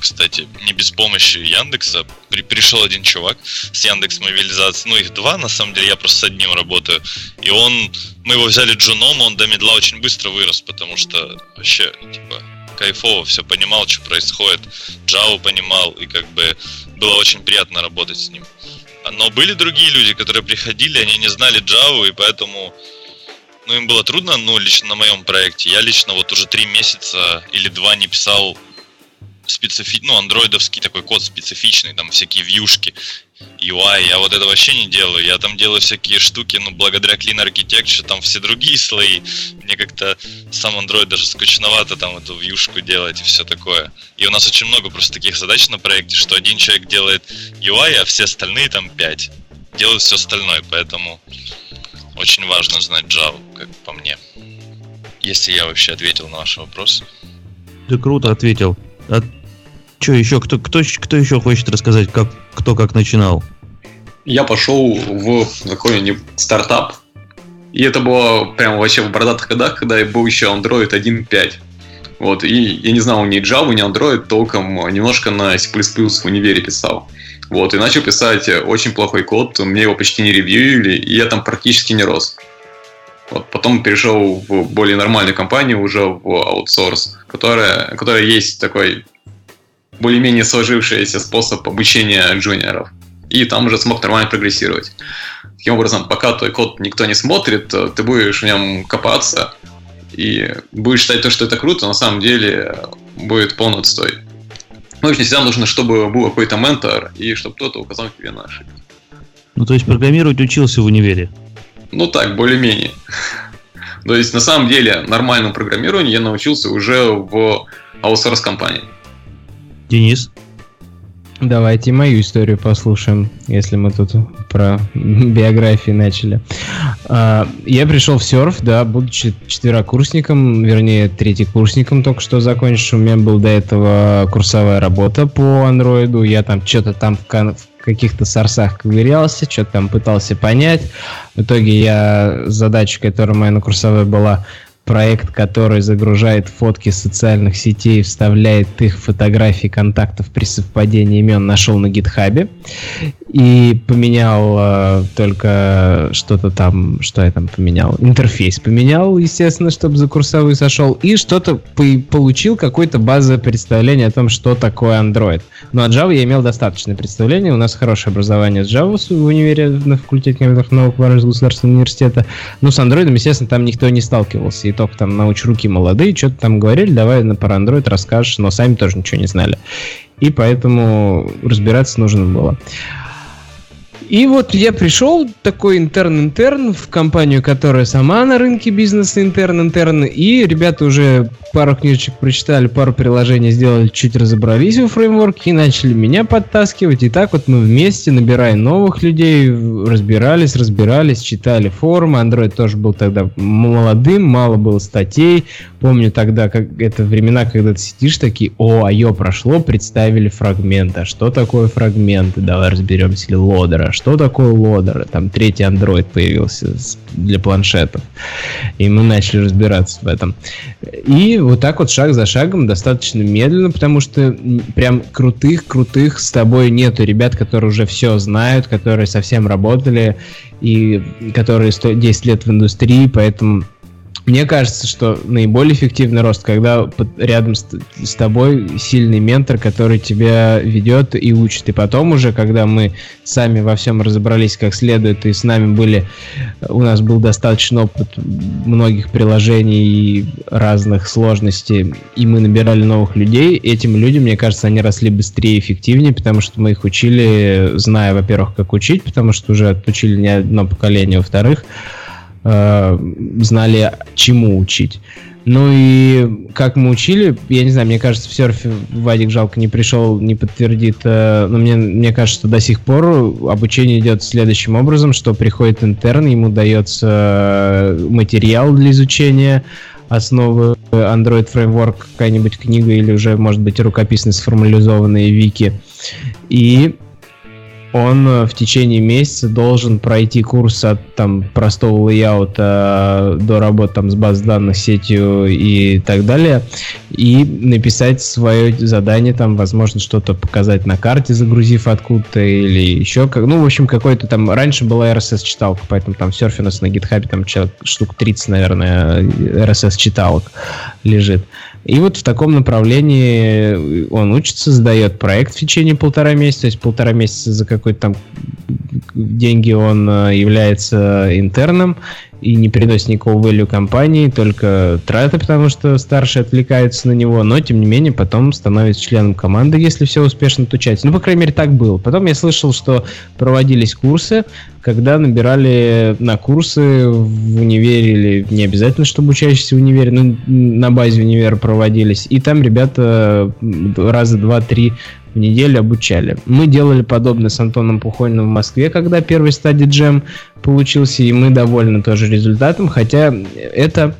кстати, не без помощи Яндекса. При, пришел один чувак с Яндекс мобилизации. Ну, их два, на самом деле, я просто с одним работаю. И он, мы его взяли джуном, он до медла очень быстро вырос, потому что вообще, типа, кайфово, все понимал, что происходит, Java понимал, и как бы было очень приятно работать с ним. Но были другие люди, которые приходили, они не знали Java, и поэтому ну, им было трудно, ну, лично на моем проекте. Я лично вот уже три месяца или два не писал специфи... ну, андроидовский такой код специфичный, там всякие вьюшки, UI, я вот это вообще не делаю. Я там делаю всякие штуки, ну, благодаря Clean Architecture, там все другие слои. Мне как-то сам Android даже скучновато там эту вьюшку делать и все такое. И у нас очень много просто таких задач на проекте, что один человек делает UI, а все остальные там 5 делают все остальное, поэтому очень важно знать Java, как по мне. Если я вообще ответил на ваш вопрос. Ты круто ответил. Что еще? Кто, кто, кто еще хочет рассказать, как, кто как начинал? Я пошел в какой-нибудь стартап. И это было прямо вообще в бородатых годах, когда был еще Android 1.5. Вот, и я не знал ни Java, ни Android, толком немножко на C++ в универе писал. Вот, и начал писать очень плохой код, мне его почти не ревьюили, и я там практически не рос. Вот, потом перешел в более нормальную компанию, уже в аутсорс, которая, которая есть такой более-менее сложившийся способ обучения джуниоров. И там уже смог нормально прогрессировать. Таким образом, пока твой код никто не смотрит, ты будешь в нем копаться и будешь считать то, что это круто, на самом деле будет полный отстой. Ну, очень всегда нужно, чтобы был какой-то ментор и чтобы кто-то указал тебе на ошибки. Ну, то есть программировать учился в универе? Ну так, более-менее. То есть, на самом деле, нормальному программированию я научился уже в аутсорс компании. Денис? Давайте мою историю послушаем, если мы тут про биографии начали. А, я пришел в серф, да, будучи четверокурсником, вернее, третьекурсником только что закончил. У меня был до этого курсовая работа по андроиду. Я там что-то там в каких-то сорсах ковырялся, что-то там пытался понять. В итоге я задача, которая моя на курсовой была, проект, который загружает фотки социальных сетей, вставляет их фотографии контактов при совпадении имен, нашел на гитхабе. И поменял э, только что-то там, что я там поменял, интерфейс поменял, естественно, чтобы за курсовой сошел, и что-то по- получил какое-то базовое представление о том, что такое Android. Но от Java я имел достаточное представление, у нас хорошее образование с Java в универе на факультете компьютерных наук Воронежского государственного университета, но с Android, естественно, там никто не сталкивался, и только там науч молодые, что-то там говорили, давай на про Android расскажешь, но сами тоже ничего не знали. И поэтому разбираться нужно было. И вот я пришел, такой интерн-интерн, в компанию, которая сама на рынке бизнеса интерн-интерн, и ребята уже пару книжечек прочитали, пару приложений сделали, чуть разобрались в фреймворке и начали меня подтаскивать. И так вот мы вместе, набирая новых людей, разбирались, разбирались, читали форумы. Android тоже был тогда молодым, мало было статей. Помню тогда, как это времена, когда ты сидишь такие, о, айо прошло, представили фрагменты. А что такое фрагменты? Давай разберемся. Или лодера что такое лодер. Там третий Android появился для планшетов. И мы начали разбираться в этом. И вот так вот шаг за шагом, достаточно медленно, потому что прям крутых-крутых с тобой нету ребят, которые уже все знают, которые совсем работали и которые 10 лет в индустрии, поэтому мне кажется, что наиболее эффективный рост, когда рядом с, с тобой сильный ментор, который тебя ведет и учит. И потом уже, когда мы сами во всем разобрались как следует, и с нами были, у нас был достаточно опыт многих приложений и разных сложностей, и мы набирали новых людей, этим людям, мне кажется, они росли быстрее и эффективнее, потому что мы их учили, зная, во-первых, как учить, потому что уже отучили не одно поколение, во-вторых, э, знали, чему учить. Ну и как мы учили, я не знаю, мне кажется, в серфе Вадик жалко не пришел, не подтвердит, э, но мне, мне кажется, что до сих пор обучение идет следующим образом, что приходит интерн, ему дается материал для изучения, основы Android Framework, какая-нибудь книга или уже, может быть, рукописно сформализованные вики. И он э, в течение месяца должен пройти курс от там простого лейаута до работы там с баз данных, сетью и так далее, и написать свое задание, там, возможно, что-то показать на карте, загрузив откуда-то, или еще как, ну, в общем, какой-то там, раньше была RSS-читалка, поэтому там серф у нас на гитхабе там штук 30, наверное, RSS-читалок лежит. И вот в таком направлении он учится, сдает проект в течение полтора месяца, то есть полтора месяца за какой-то там деньги он э, является интерном, и не приносит никакого value компании, только траты, потому что старший отвлекается на него, но тем не менее потом становится членом команды, если все успешно отучать. Ну, по крайней мере, так было. Потом я слышал, что проводились курсы, когда набирали на курсы в универе, или не обязательно, чтобы учащиеся в универе, но на базе универа проводились, и там ребята раза два-три в неделю обучали. Мы делали подобное с Антоном Пухониным в Москве, когда первый стадий джем получился, и мы довольны тоже результатом, хотя это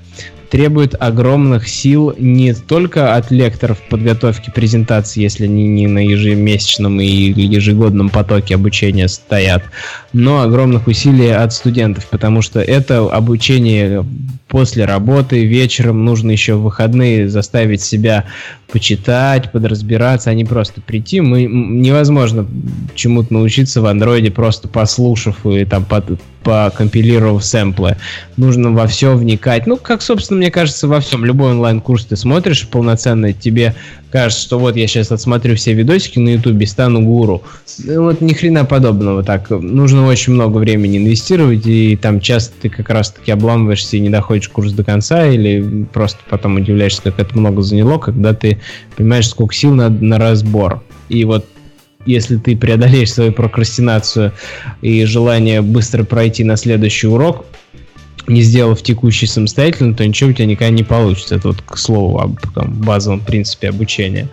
требует огромных сил не только от лекторов подготовки презентации, если они не на ежемесячном и ежегодном потоке обучения стоят, но огромных усилий от студентов, потому что это обучение после работы, вечером нужно еще в выходные заставить себя почитать, подразбираться, а не просто прийти. Мы, невозможно чему-то научиться в андроиде, просто послушав и там под, покомпилировав сэмплы. Нужно во все вникать. Ну, как, собственно, мне кажется, во всем. Любой онлайн-курс ты смотришь полноценный, тебе кажется, что вот я сейчас отсмотрю все видосики на ютубе, стану гуру. Ну, вот ни хрена подобного. Так, нужно очень много времени инвестировать, и там часто ты как раз-таки обламываешься и не доходишь курс до конца, или просто потом удивляешься, как это много заняло, когда ты понимаешь, сколько сил надо на разбор. И вот если ты преодолеешь свою прокрастинацию и желание быстро пройти на следующий урок, не сделав текущий самостоятельно, то ничего у тебя никогда не получится. Это вот к слову об там, базовом принципе обучения.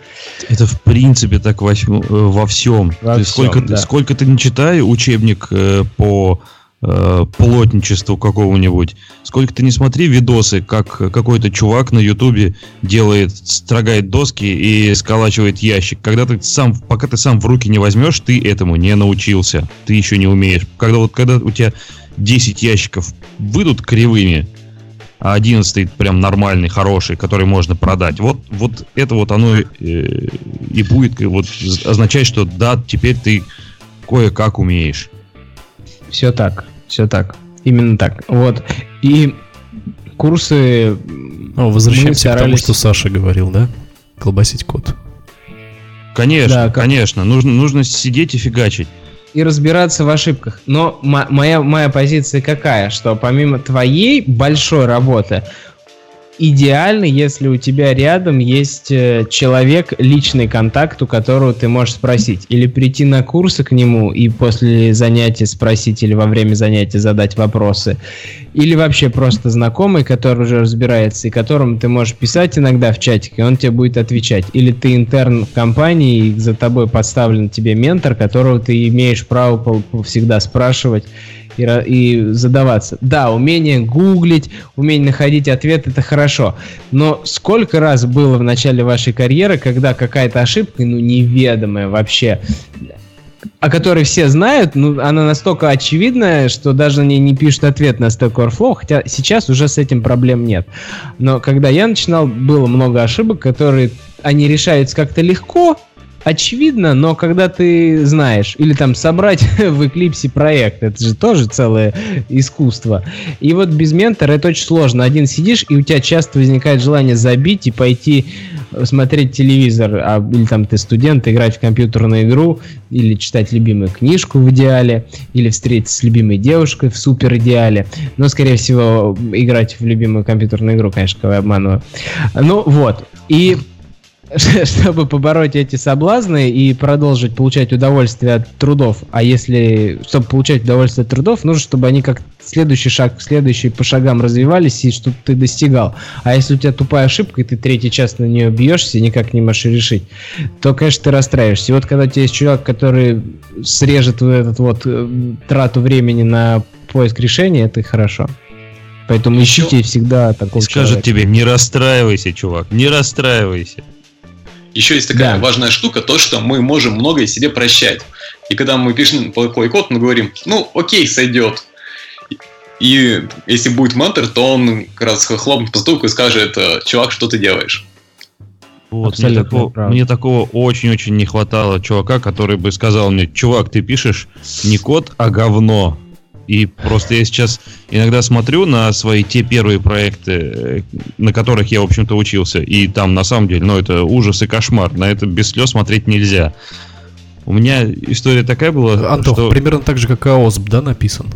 Это в принципе так во, во всем. Во ты всем сколько, да. сколько ты не читай учебник э, по э, плотничеству какого-нибудь, сколько ты не смотри видосы, как какой-то чувак на ютубе делает, строгает доски и сколачивает ящик. Когда ты сам, пока ты сам в руки не возьмешь, ты этому не научился. Ты еще не умеешь. Когда вот когда у тебя 10 ящиков выйдут кривыми, а 11 прям нормальный, хороший, который можно продать. Вот, вот это вот оно э, и будет вот, означать, что да, теперь ты кое-как умеешь. Все так, все так. Именно так. Вот. И курсы... Ну, возвращаемся старались... к тому, что Саша говорил, да? Колбасить код. Конечно, да, как... конечно. Нужно, нужно сидеть и фигачить. И разбираться в ошибках. Но моя, моя позиция какая? Что помимо твоей большой работы, идеально, если у тебя рядом есть э, человек, личный контакт, у которого ты можешь спросить. Или прийти на курсы к нему и после занятия спросить, или во время занятия задать вопросы. Или вообще просто знакомый, который уже разбирается, и которому ты можешь писать иногда в чатике, и он тебе будет отвечать. Или ты интерн в компании, и за тобой подставлен тебе ментор, которого ты имеешь право всегда спрашивать и, и задаваться. Да, умение гуглить, умение находить ответ это хорошо. Но сколько раз было в начале вашей карьеры, когда какая-то ошибка, ну, неведомая вообще, о которой все знают, ну, она настолько очевидная, что даже не, не пишут ответ на Stack Overflow, хотя сейчас уже с этим проблем нет. Но когда я начинал, было много ошибок, которые они решаются как-то легко, очевидно, но когда ты знаешь, или там собрать в Eclipse проект, это же тоже целое искусство. И вот без ментора это очень сложно. Один сидишь, и у тебя часто возникает желание забить и пойти смотреть телевизор, а, или там ты студент, играть в компьютерную игру, или читать любимую книжку в идеале, или встретиться с любимой девушкой в супер идеале. Но, скорее всего, играть в любимую компьютерную игру, конечно, кого я обманываю. Ну вот. И чтобы побороть эти соблазны и продолжить получать удовольствие от трудов. А если, чтобы получать удовольствие от трудов, нужно, чтобы они как следующий шаг, следующий по шагам развивались и чтобы ты достигал. А если у тебя тупая ошибка, и ты третий час на нее бьешься и никак не можешь решить, то, конечно, ты расстраиваешься. И вот когда у тебя есть человек, который срежет вот этот вот э, трату времени на поиск решения, это хорошо. Поэтому Еще ищите всегда такого Скажет человека. тебе, не расстраивайся, чувак, не расстраивайся. Еще есть такая да. важная штука, то, что мы можем многое себе прощать. И когда мы пишем плохой код, мы говорим, ну, окей, сойдет. И если будет ментор, то он как раз хлопнет по столку и скажет, чувак, что ты делаешь? Вот, мне такого, мне такого очень-очень не хватало чувака, который бы сказал мне, чувак, ты пишешь не код, а говно. И просто я сейчас иногда смотрю на свои те первые проекты, э, на которых я, в общем-то, учился, и там, на самом деле, ну, это ужас и кошмар. На это без слез смотреть нельзя. У меня история такая была, Антох, что... примерно так же, как АОСП, да, написан?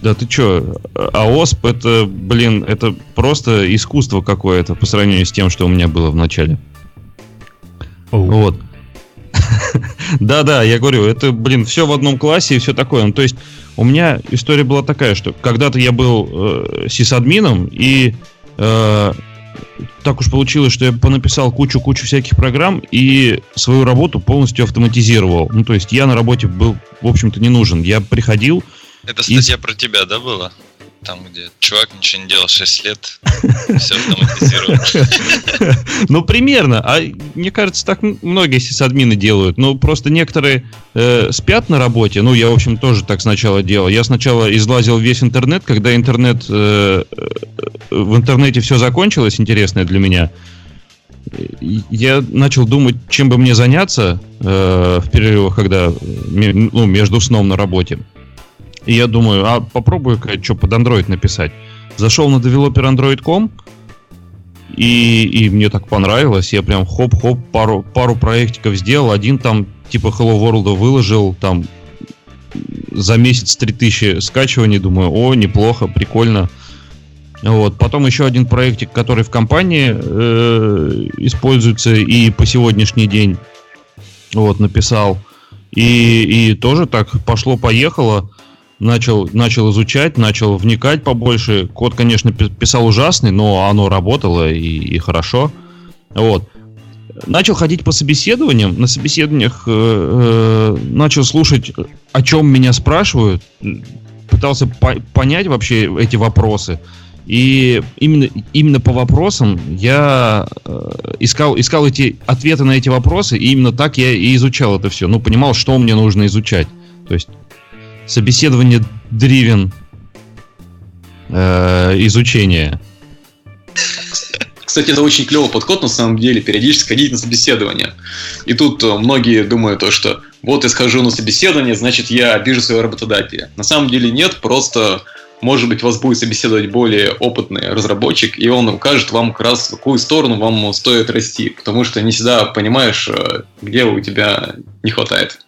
Да ты чё, АОСП это, блин, это просто искусство какое-то по сравнению с тем, что у меня было в начале. Oh. Вот. Да-да, я говорю, это, блин, все в одном классе и все такое. Ну, то есть у меня история была такая, что когда-то я был э, сисадмином, и э, так уж получилось, что я понаписал кучу-кучу всяких программ и свою работу полностью автоматизировал. Ну, то есть я на работе был, в общем-то, не нужен. Я приходил... Это статья и... про тебя, да, была? Там, где чувак ничего не делал 6 лет, все автоматизировано. Ну, примерно. А мне кажется, так многие сисадмины делают. Ну, просто некоторые э, спят на работе. Ну, я, в общем, тоже так сначала делал. Я сначала излазил весь интернет, когда интернет... Э, в интернете все закончилось, интересное для меня. Я начал думать, чем бы мне заняться э, в перерывах, когда ну, между сном на работе. И я думаю, а попробую-ка что под Android написать. Зашел на developer Android.com, и, и мне так понравилось. Я прям хоп-хоп пару, пару проектиков сделал. Один там типа Hello World выложил, там за месяц 3000 скачиваний. Думаю, о, неплохо, прикольно. Вот. Потом еще один проектик, который в компании э, используется и по сегодняшний день вот, написал. И, и тоже так пошло-поехало начал, начал изучать, начал вникать побольше. Код, конечно, писал ужасный, но оно работало и, и хорошо. Вот. Начал ходить по собеседованиям. На собеседованиях э, э, начал слушать, о чем меня спрашивают. Пытался по- понять вообще эти вопросы. И именно, именно по вопросам я э, искал, искал эти ответы на эти вопросы, и именно так я и изучал это все. Ну, понимал, что мне нужно изучать. То есть собеседование дривен э, изучение. Кстати, это очень клевый подход на самом деле, периодически ходить на собеседование. И тут э, многие думают то, что вот я схожу на собеседование, значит я обижу своего работодателя. На самом деле нет, просто может быть, вас будет собеседовать более опытный разработчик, и он укажет вам как раз, в какую сторону вам стоит расти, потому что не всегда понимаешь, э, где у тебя не хватает.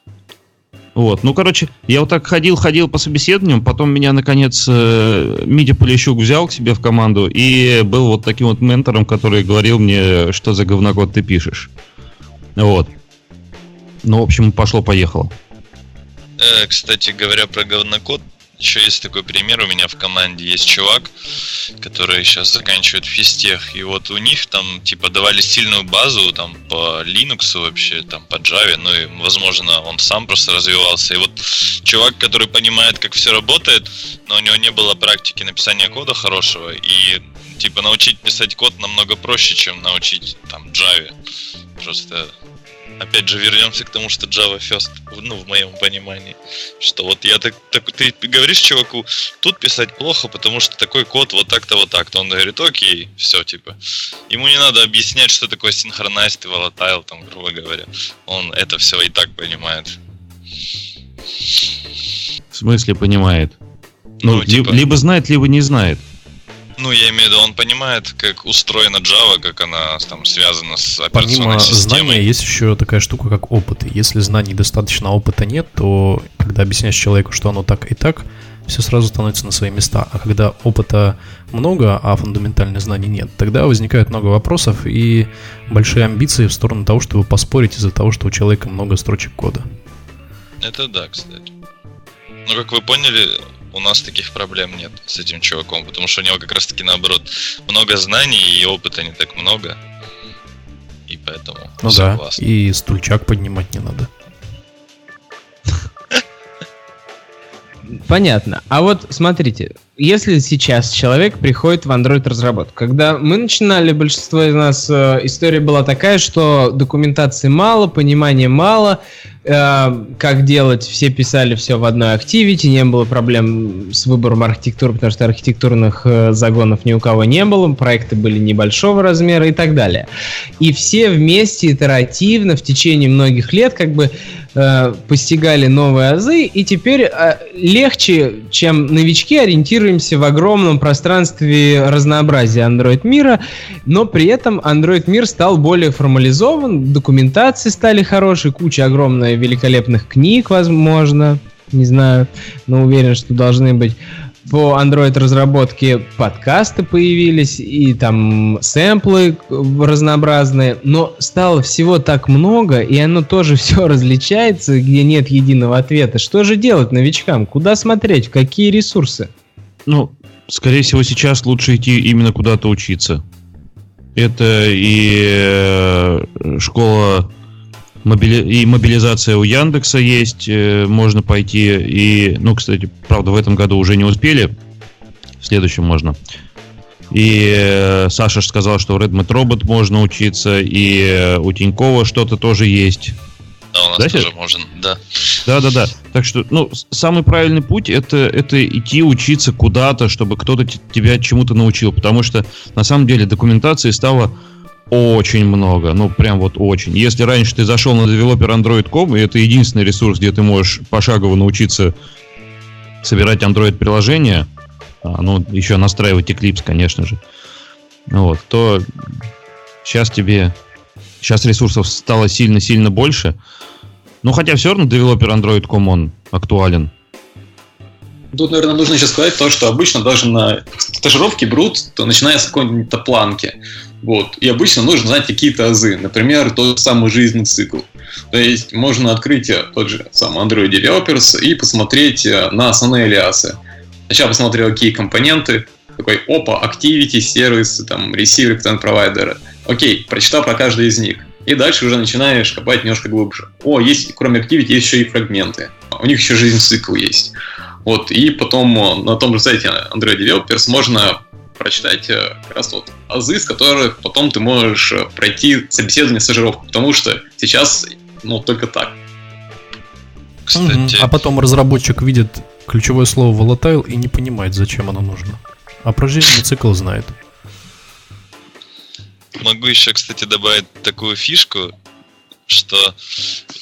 Вот, ну, короче, я вот так ходил-ходил по собеседованиям, потом меня, наконец, э, Митя Полищук взял к себе в команду и был вот таким вот ментором, который говорил мне, что за говнокод ты пишешь. Вот. Ну, в общем, пошло-поехало. Э, кстати говоря про говнокод, еще есть такой пример, у меня в команде есть чувак, который сейчас заканчивает физтех, и вот у них там типа давали сильную базу там по Linux вообще, там по Java, ну и возможно он сам просто развивался. И вот чувак, который понимает, как все работает, но у него не было практики написания кода хорошего, и типа научить писать код намного проще, чем научить там Java. Просто опять же, вернемся к тому, что Java First, ну, в моем понимании, что вот я так, так ты говоришь чуваку, тут писать плохо, потому что такой код вот так-то, вот так-то. Он говорит, окей, все, типа. Ему не надо объяснять, что такое synchronized и volatile, там, грубо говоря. Он это все и так понимает. В смысле понимает? Ну, ну типа... либо знает, либо не знает. Ну, я имею в виду, он понимает, как устроена Java, как она там связана с операционной Помимо системой. знания есть еще такая штука, как опыт. Если знаний достаточно, а опыта нет, то когда объясняешь человеку, что оно так и так, все сразу становится на свои места. А когда опыта много, а фундаментальных знаний нет, тогда возникает много вопросов и большие амбиции в сторону того, чтобы поспорить из-за того, что у человека много строчек кода. Это да, кстати. Ну, как вы поняли, у нас таких проблем нет с этим чуваком, потому что у него как раз таки наоборот много знаний и опыта не так много. И поэтому ну да, классно. и стульчак поднимать не надо. Понятно. А вот смотрите, если сейчас человек приходит в Android разработку, когда мы начинали, большинство из нас э, история была такая, что документации мало, понимания мало, э, как делать, все писали все в одной активити, не было проблем с выбором архитектуры, потому что архитектурных э, загонов ни у кого не было, проекты были небольшого размера и так далее. И все вместе итеративно в течение многих лет как бы э, постигали новые азы, и теперь э, легче, чем новички, ориентируемся в огромном пространстве разнообразия Android мира, но при этом Android мир стал более формализован, документации стали хорошие, куча огромная великолепных книг, возможно, не знаю, но уверен, что должны быть по Android разработке подкасты появились и там сэмплы разнообразные, но стало всего так много, и оно тоже все различается, где нет единого ответа. Что же делать новичкам? Куда смотреть? Какие ресурсы? Ну, скорее всего, сейчас лучше идти именно куда-то учиться. Это и э, школа Мобили... И мобилизация у Яндекса есть, э, можно пойти. И, ну, кстати, правда, в этом году уже не успели. В следующем можно. И э, Саша сказал, что в Redmond Robot можно учиться, и э, у Тинькова что-то тоже есть. Да, у нас да, тоже это? можно, да. Да, да, да. Так что, ну, самый правильный путь это, это идти учиться куда-то, чтобы кто-то тебя чему-то научил. Потому что на самом деле документации стало очень много, ну прям вот очень. Если раньше ты зашел на developer Android.com, и это единственный ресурс, где ты можешь пошагово научиться собирать Android приложения, а, ну еще настраивать Eclipse, конечно же, вот, то сейчас тебе, сейчас ресурсов стало сильно-сильно больше, ну хотя все равно developer Android.com он актуален. Тут, наверное, нужно еще сказать то, что обычно даже на стажировке берут, то начиная с какой-нибудь планки. Вот. И обычно нужно знать какие-то азы. Например, тот самый жизненный цикл. То есть можно открыть тот же самый Android Developers и посмотреть э, на основные алиасы. Сначала посмотрел, какие компоненты, такой опа, activity, сервис, там, receiver, content provider. Окей, прочитал про каждый из них. И дальше уже начинаешь копать немножко глубже. О, есть, кроме activity, есть еще и фрагменты. У них еще жизненный цикл есть. Вот, и потом э, на том же сайте Android Developers можно прочитать э, как раз вот азы, с которых потом ты можешь э, пройти собеседование, стажировку, потому что сейчас, ну, только так. Кстати... А потом разработчик видит ключевое слово volatile и не понимает, зачем оно нужно. А про жизненный цикл знает. могу еще, кстати, добавить такую фишку, что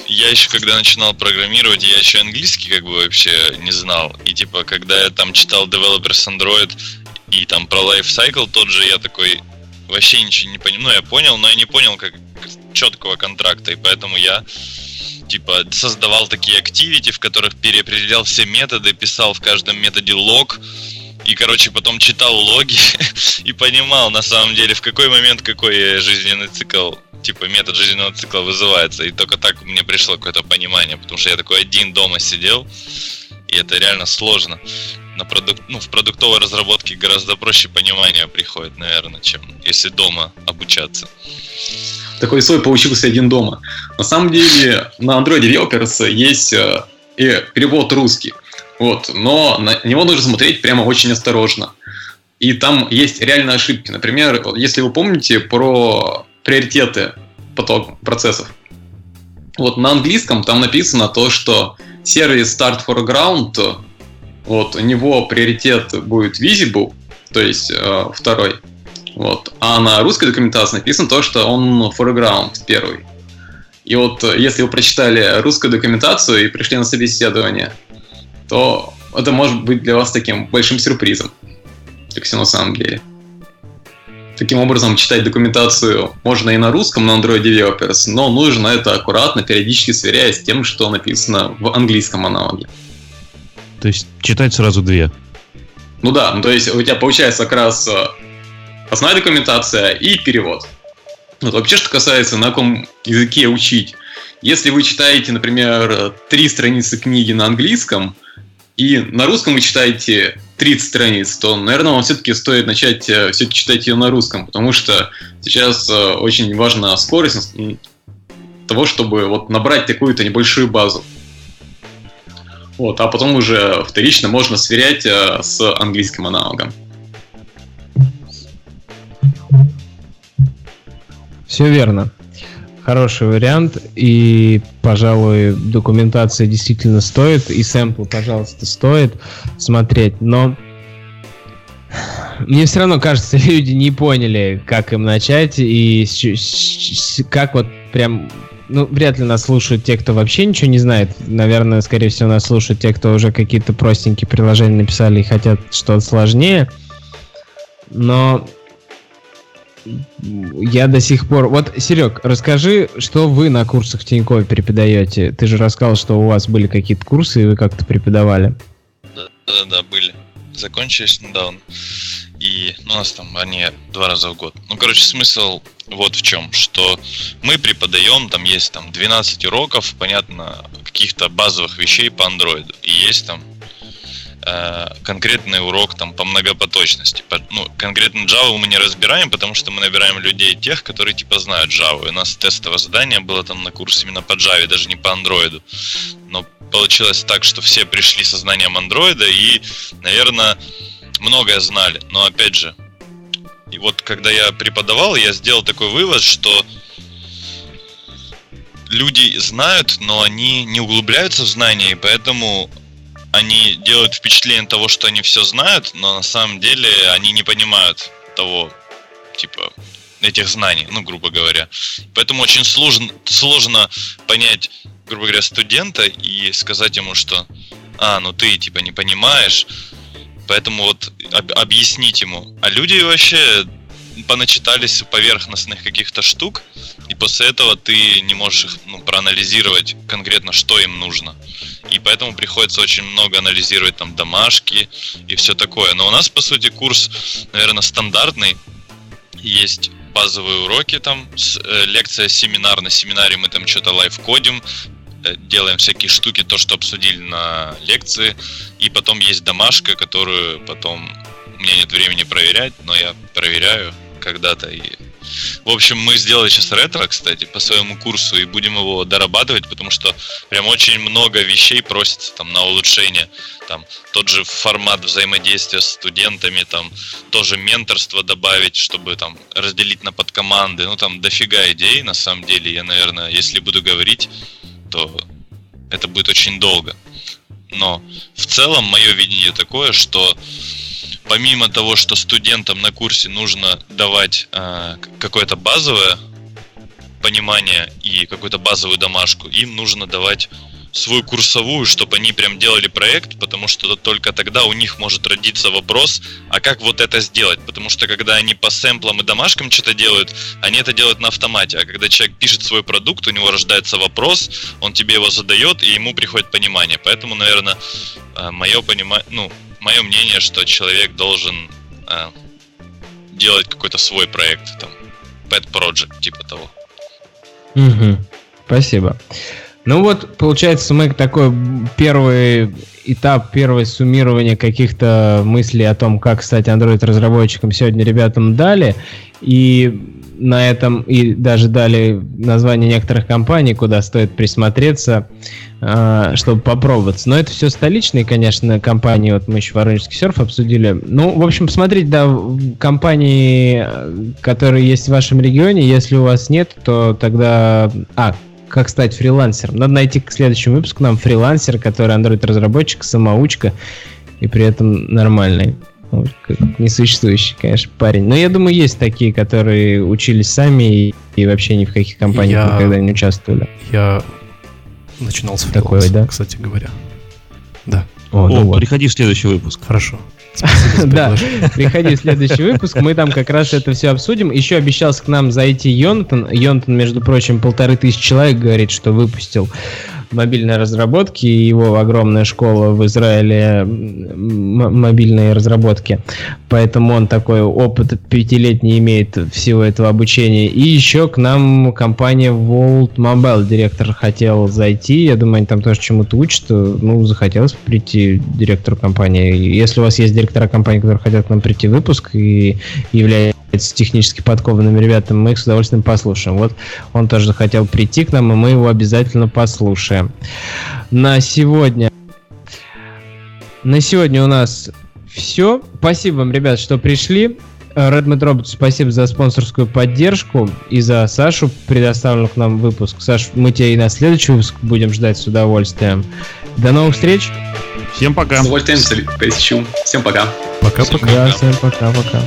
я еще когда начинал программировать, я еще английский как бы вообще не знал. И типа, когда я там читал Developers Android и там про Lifecycle тот же, я такой вообще ничего не понял. Ну, я понял, но я не понял как четкого контракта, и поэтому я типа создавал такие активити, в которых переопределял все методы, писал в каждом методе лог, и, короче, потом читал логи и понимал, на самом деле, в какой момент какой жизненный цикл, типа метод жизненного цикла вызывается. И только так мне пришло какое-то понимание, потому что я такой один дома сидел, и это реально сложно. На продук... ну, в продуктовой разработке гораздо проще понимание приходит, наверное, чем если дома обучаться. Такой свой получился один дома. На самом деле на Android Developers есть э, перевод русский. Вот, но на него нужно смотреть прямо очень осторожно. И там есть реальные ошибки. Например, если вы помните про приоритеты поток процессов. Вот на английском там написано то, что сервис Start Foreground, вот, у него приоритет будет visible, то есть э, второй. Вот. А на русской документации написано то, что он foreground первый. И вот если вы прочитали русскую документацию и пришли на собеседование, то это может быть для вас таким большим сюрпризом. Так все на самом деле. Таким образом, читать документацию можно и на русском, на Android Developers, но нужно это аккуратно, периодически сверяя с тем, что написано в английском аналоге. То есть читать сразу две? Ну да, ну то есть у тебя получается как раз э, основная документация и перевод. Вот вообще, что касается, на каком языке учить. Если вы читаете, например, три страницы книги на английском – и на русском вы читаете 30 страниц, то, наверное, вам все-таки стоит начать э, все читать ее на русском, потому что сейчас э, очень важна скорость того, чтобы вот набрать такую-то небольшую базу. Вот, а потом уже вторично можно сверять э, с английским аналогом. Все верно хороший вариант, и, пожалуй, документация действительно стоит, и сэмпл, пожалуйста, стоит смотреть, но мне все равно кажется, люди не поняли, как им начать, и как вот прям ну, вряд ли нас слушают те, кто вообще ничего не знает. Наверное, скорее всего, нас слушают те, кто уже какие-то простенькие приложения написали и хотят что-то сложнее. Но я до сих пор... Вот, Серег, расскажи, что вы на курсах Тинькове преподаете? Ты же рассказал, что у вас были какие-то курсы, и вы как-то преподавали. Да, да, да, были. Закончились недавно. И ну, у нас там они два раза в год. Ну, короче, смысл вот в чем, что мы преподаем, там есть там 12 уроков, понятно, каких-то базовых вещей по андроиду. И есть там конкретный урок там по многопоточности. По, ну, конкретно Java мы не разбираем, потому что мы набираем людей тех, которые типа знают Java. И у нас тестовое задание было там на курс именно по Java, даже не по Android. Но получилось так, что все пришли со знанием Android и, наверное, многое знали. Но опять же, и вот когда я преподавал, я сделал такой вывод, что люди знают, но они не углубляются в знания, и поэтому они делают впечатление того, что они все знают, но на самом деле они не понимают того, типа, этих знаний, ну, грубо говоря. Поэтому очень сложно, сложно понять, грубо говоря, студента и сказать ему, что а, ну ты типа не понимаешь, поэтому вот об, объяснить ему. А люди вообще поначитались поверхностных каких-то штук, и после этого ты не можешь их ну, проанализировать конкретно, что им нужно. И поэтому приходится очень много анализировать там домашки и все такое. Но у нас, по сути, курс, наверное, стандартный. Есть базовые уроки, там, э, лекция, семинар. На семинаре мы там что-то лайв-кодим, э, делаем всякие штуки, то, что обсудили на лекции. И потом есть домашка, которую потом у меня нет времени проверять, но я проверяю когда-то и в общем, мы сделали сейчас ретро, кстати, по своему курсу и будем его дорабатывать, потому что прям очень много вещей просится там на улучшение. Там тот же формат взаимодействия с студентами, там тоже менторство добавить, чтобы там разделить на подкоманды. Ну там дофига идей, на самом деле. Я, наверное, если буду говорить, то это будет очень долго. Но в целом мое видение такое, что помимо того, что студентам на курсе нужно давать э, какое-то базовое понимание и какую-то базовую домашку, им нужно давать свою курсовую, чтобы они прям делали проект, потому что только тогда у них может родиться вопрос, а как вот это сделать? Потому что когда они по сэмплам и домашкам что-то делают, они это делают на автомате, а когда человек пишет свой продукт, у него рождается вопрос, он тебе его задает, и ему приходит понимание. Поэтому, наверное, мое понимание, ну, мое мнение, что человек должен э, делать какой-то свой проект, там, pet project, типа того. Угу. Спасибо. Ну вот, получается, мы такой первый этап, первое суммирование каких-то мыслей о том, как стать Android-разработчиком сегодня ребятам дали. И на этом и даже дали название некоторых компаний, куда стоит присмотреться, э, чтобы попробоваться. Но это все столичные, конечно, компании. Вот мы еще Воронежский серф обсудили. Ну, в общем, посмотрите, да, компании, которые есть в вашем регионе. Если у вас нет, то тогда... А, как стать фрилансером. Надо найти к следующему выпуску нам фрилансер, который Android-разработчик, самоучка и при этом нормальный. Несуществующий, конечно, парень. Но я думаю, есть такие, которые учились сами и, и вообще ни в каких компаниях я, никогда не участвовали. Я начинал с Такой, да? кстати говоря. Да. О, О ну вот. приходи в следующий выпуск. Хорошо. Да, приходи в следующий выпуск, мы там как раз это все обсудим. Еще обещался к нам зайти Йонатан. Йонатан, между прочим, полторы тысячи человек говорит, что выпустил мобильной разработки, его огромная школа в Израиле мобильной разработки. Поэтому он такой опыт пятилетний имеет всего этого обучения. И еще к нам компания World Mobile директор хотел зайти. Я думаю, они там тоже чему-то учат. Ну, захотелось прийти директору компании. Если у вас есть директора компании, которые хотят к нам прийти в выпуск и являются технически подкованными ребятами, мы их с удовольствием послушаем. Вот он тоже захотел прийти к нам, и мы его обязательно послушаем. На сегодня... На сегодня у нас все. Спасибо вам, ребят, что пришли. Redmond Robots, спасибо за спонсорскую поддержку и за Сашу, предоставленный к нам выпуск. Саш, мы тебя и на следующий выпуск будем ждать с удовольствием. До новых встреч. Всем пока. С удовольствием, Всем пока. Пока-пока. Да, всем пока-пока.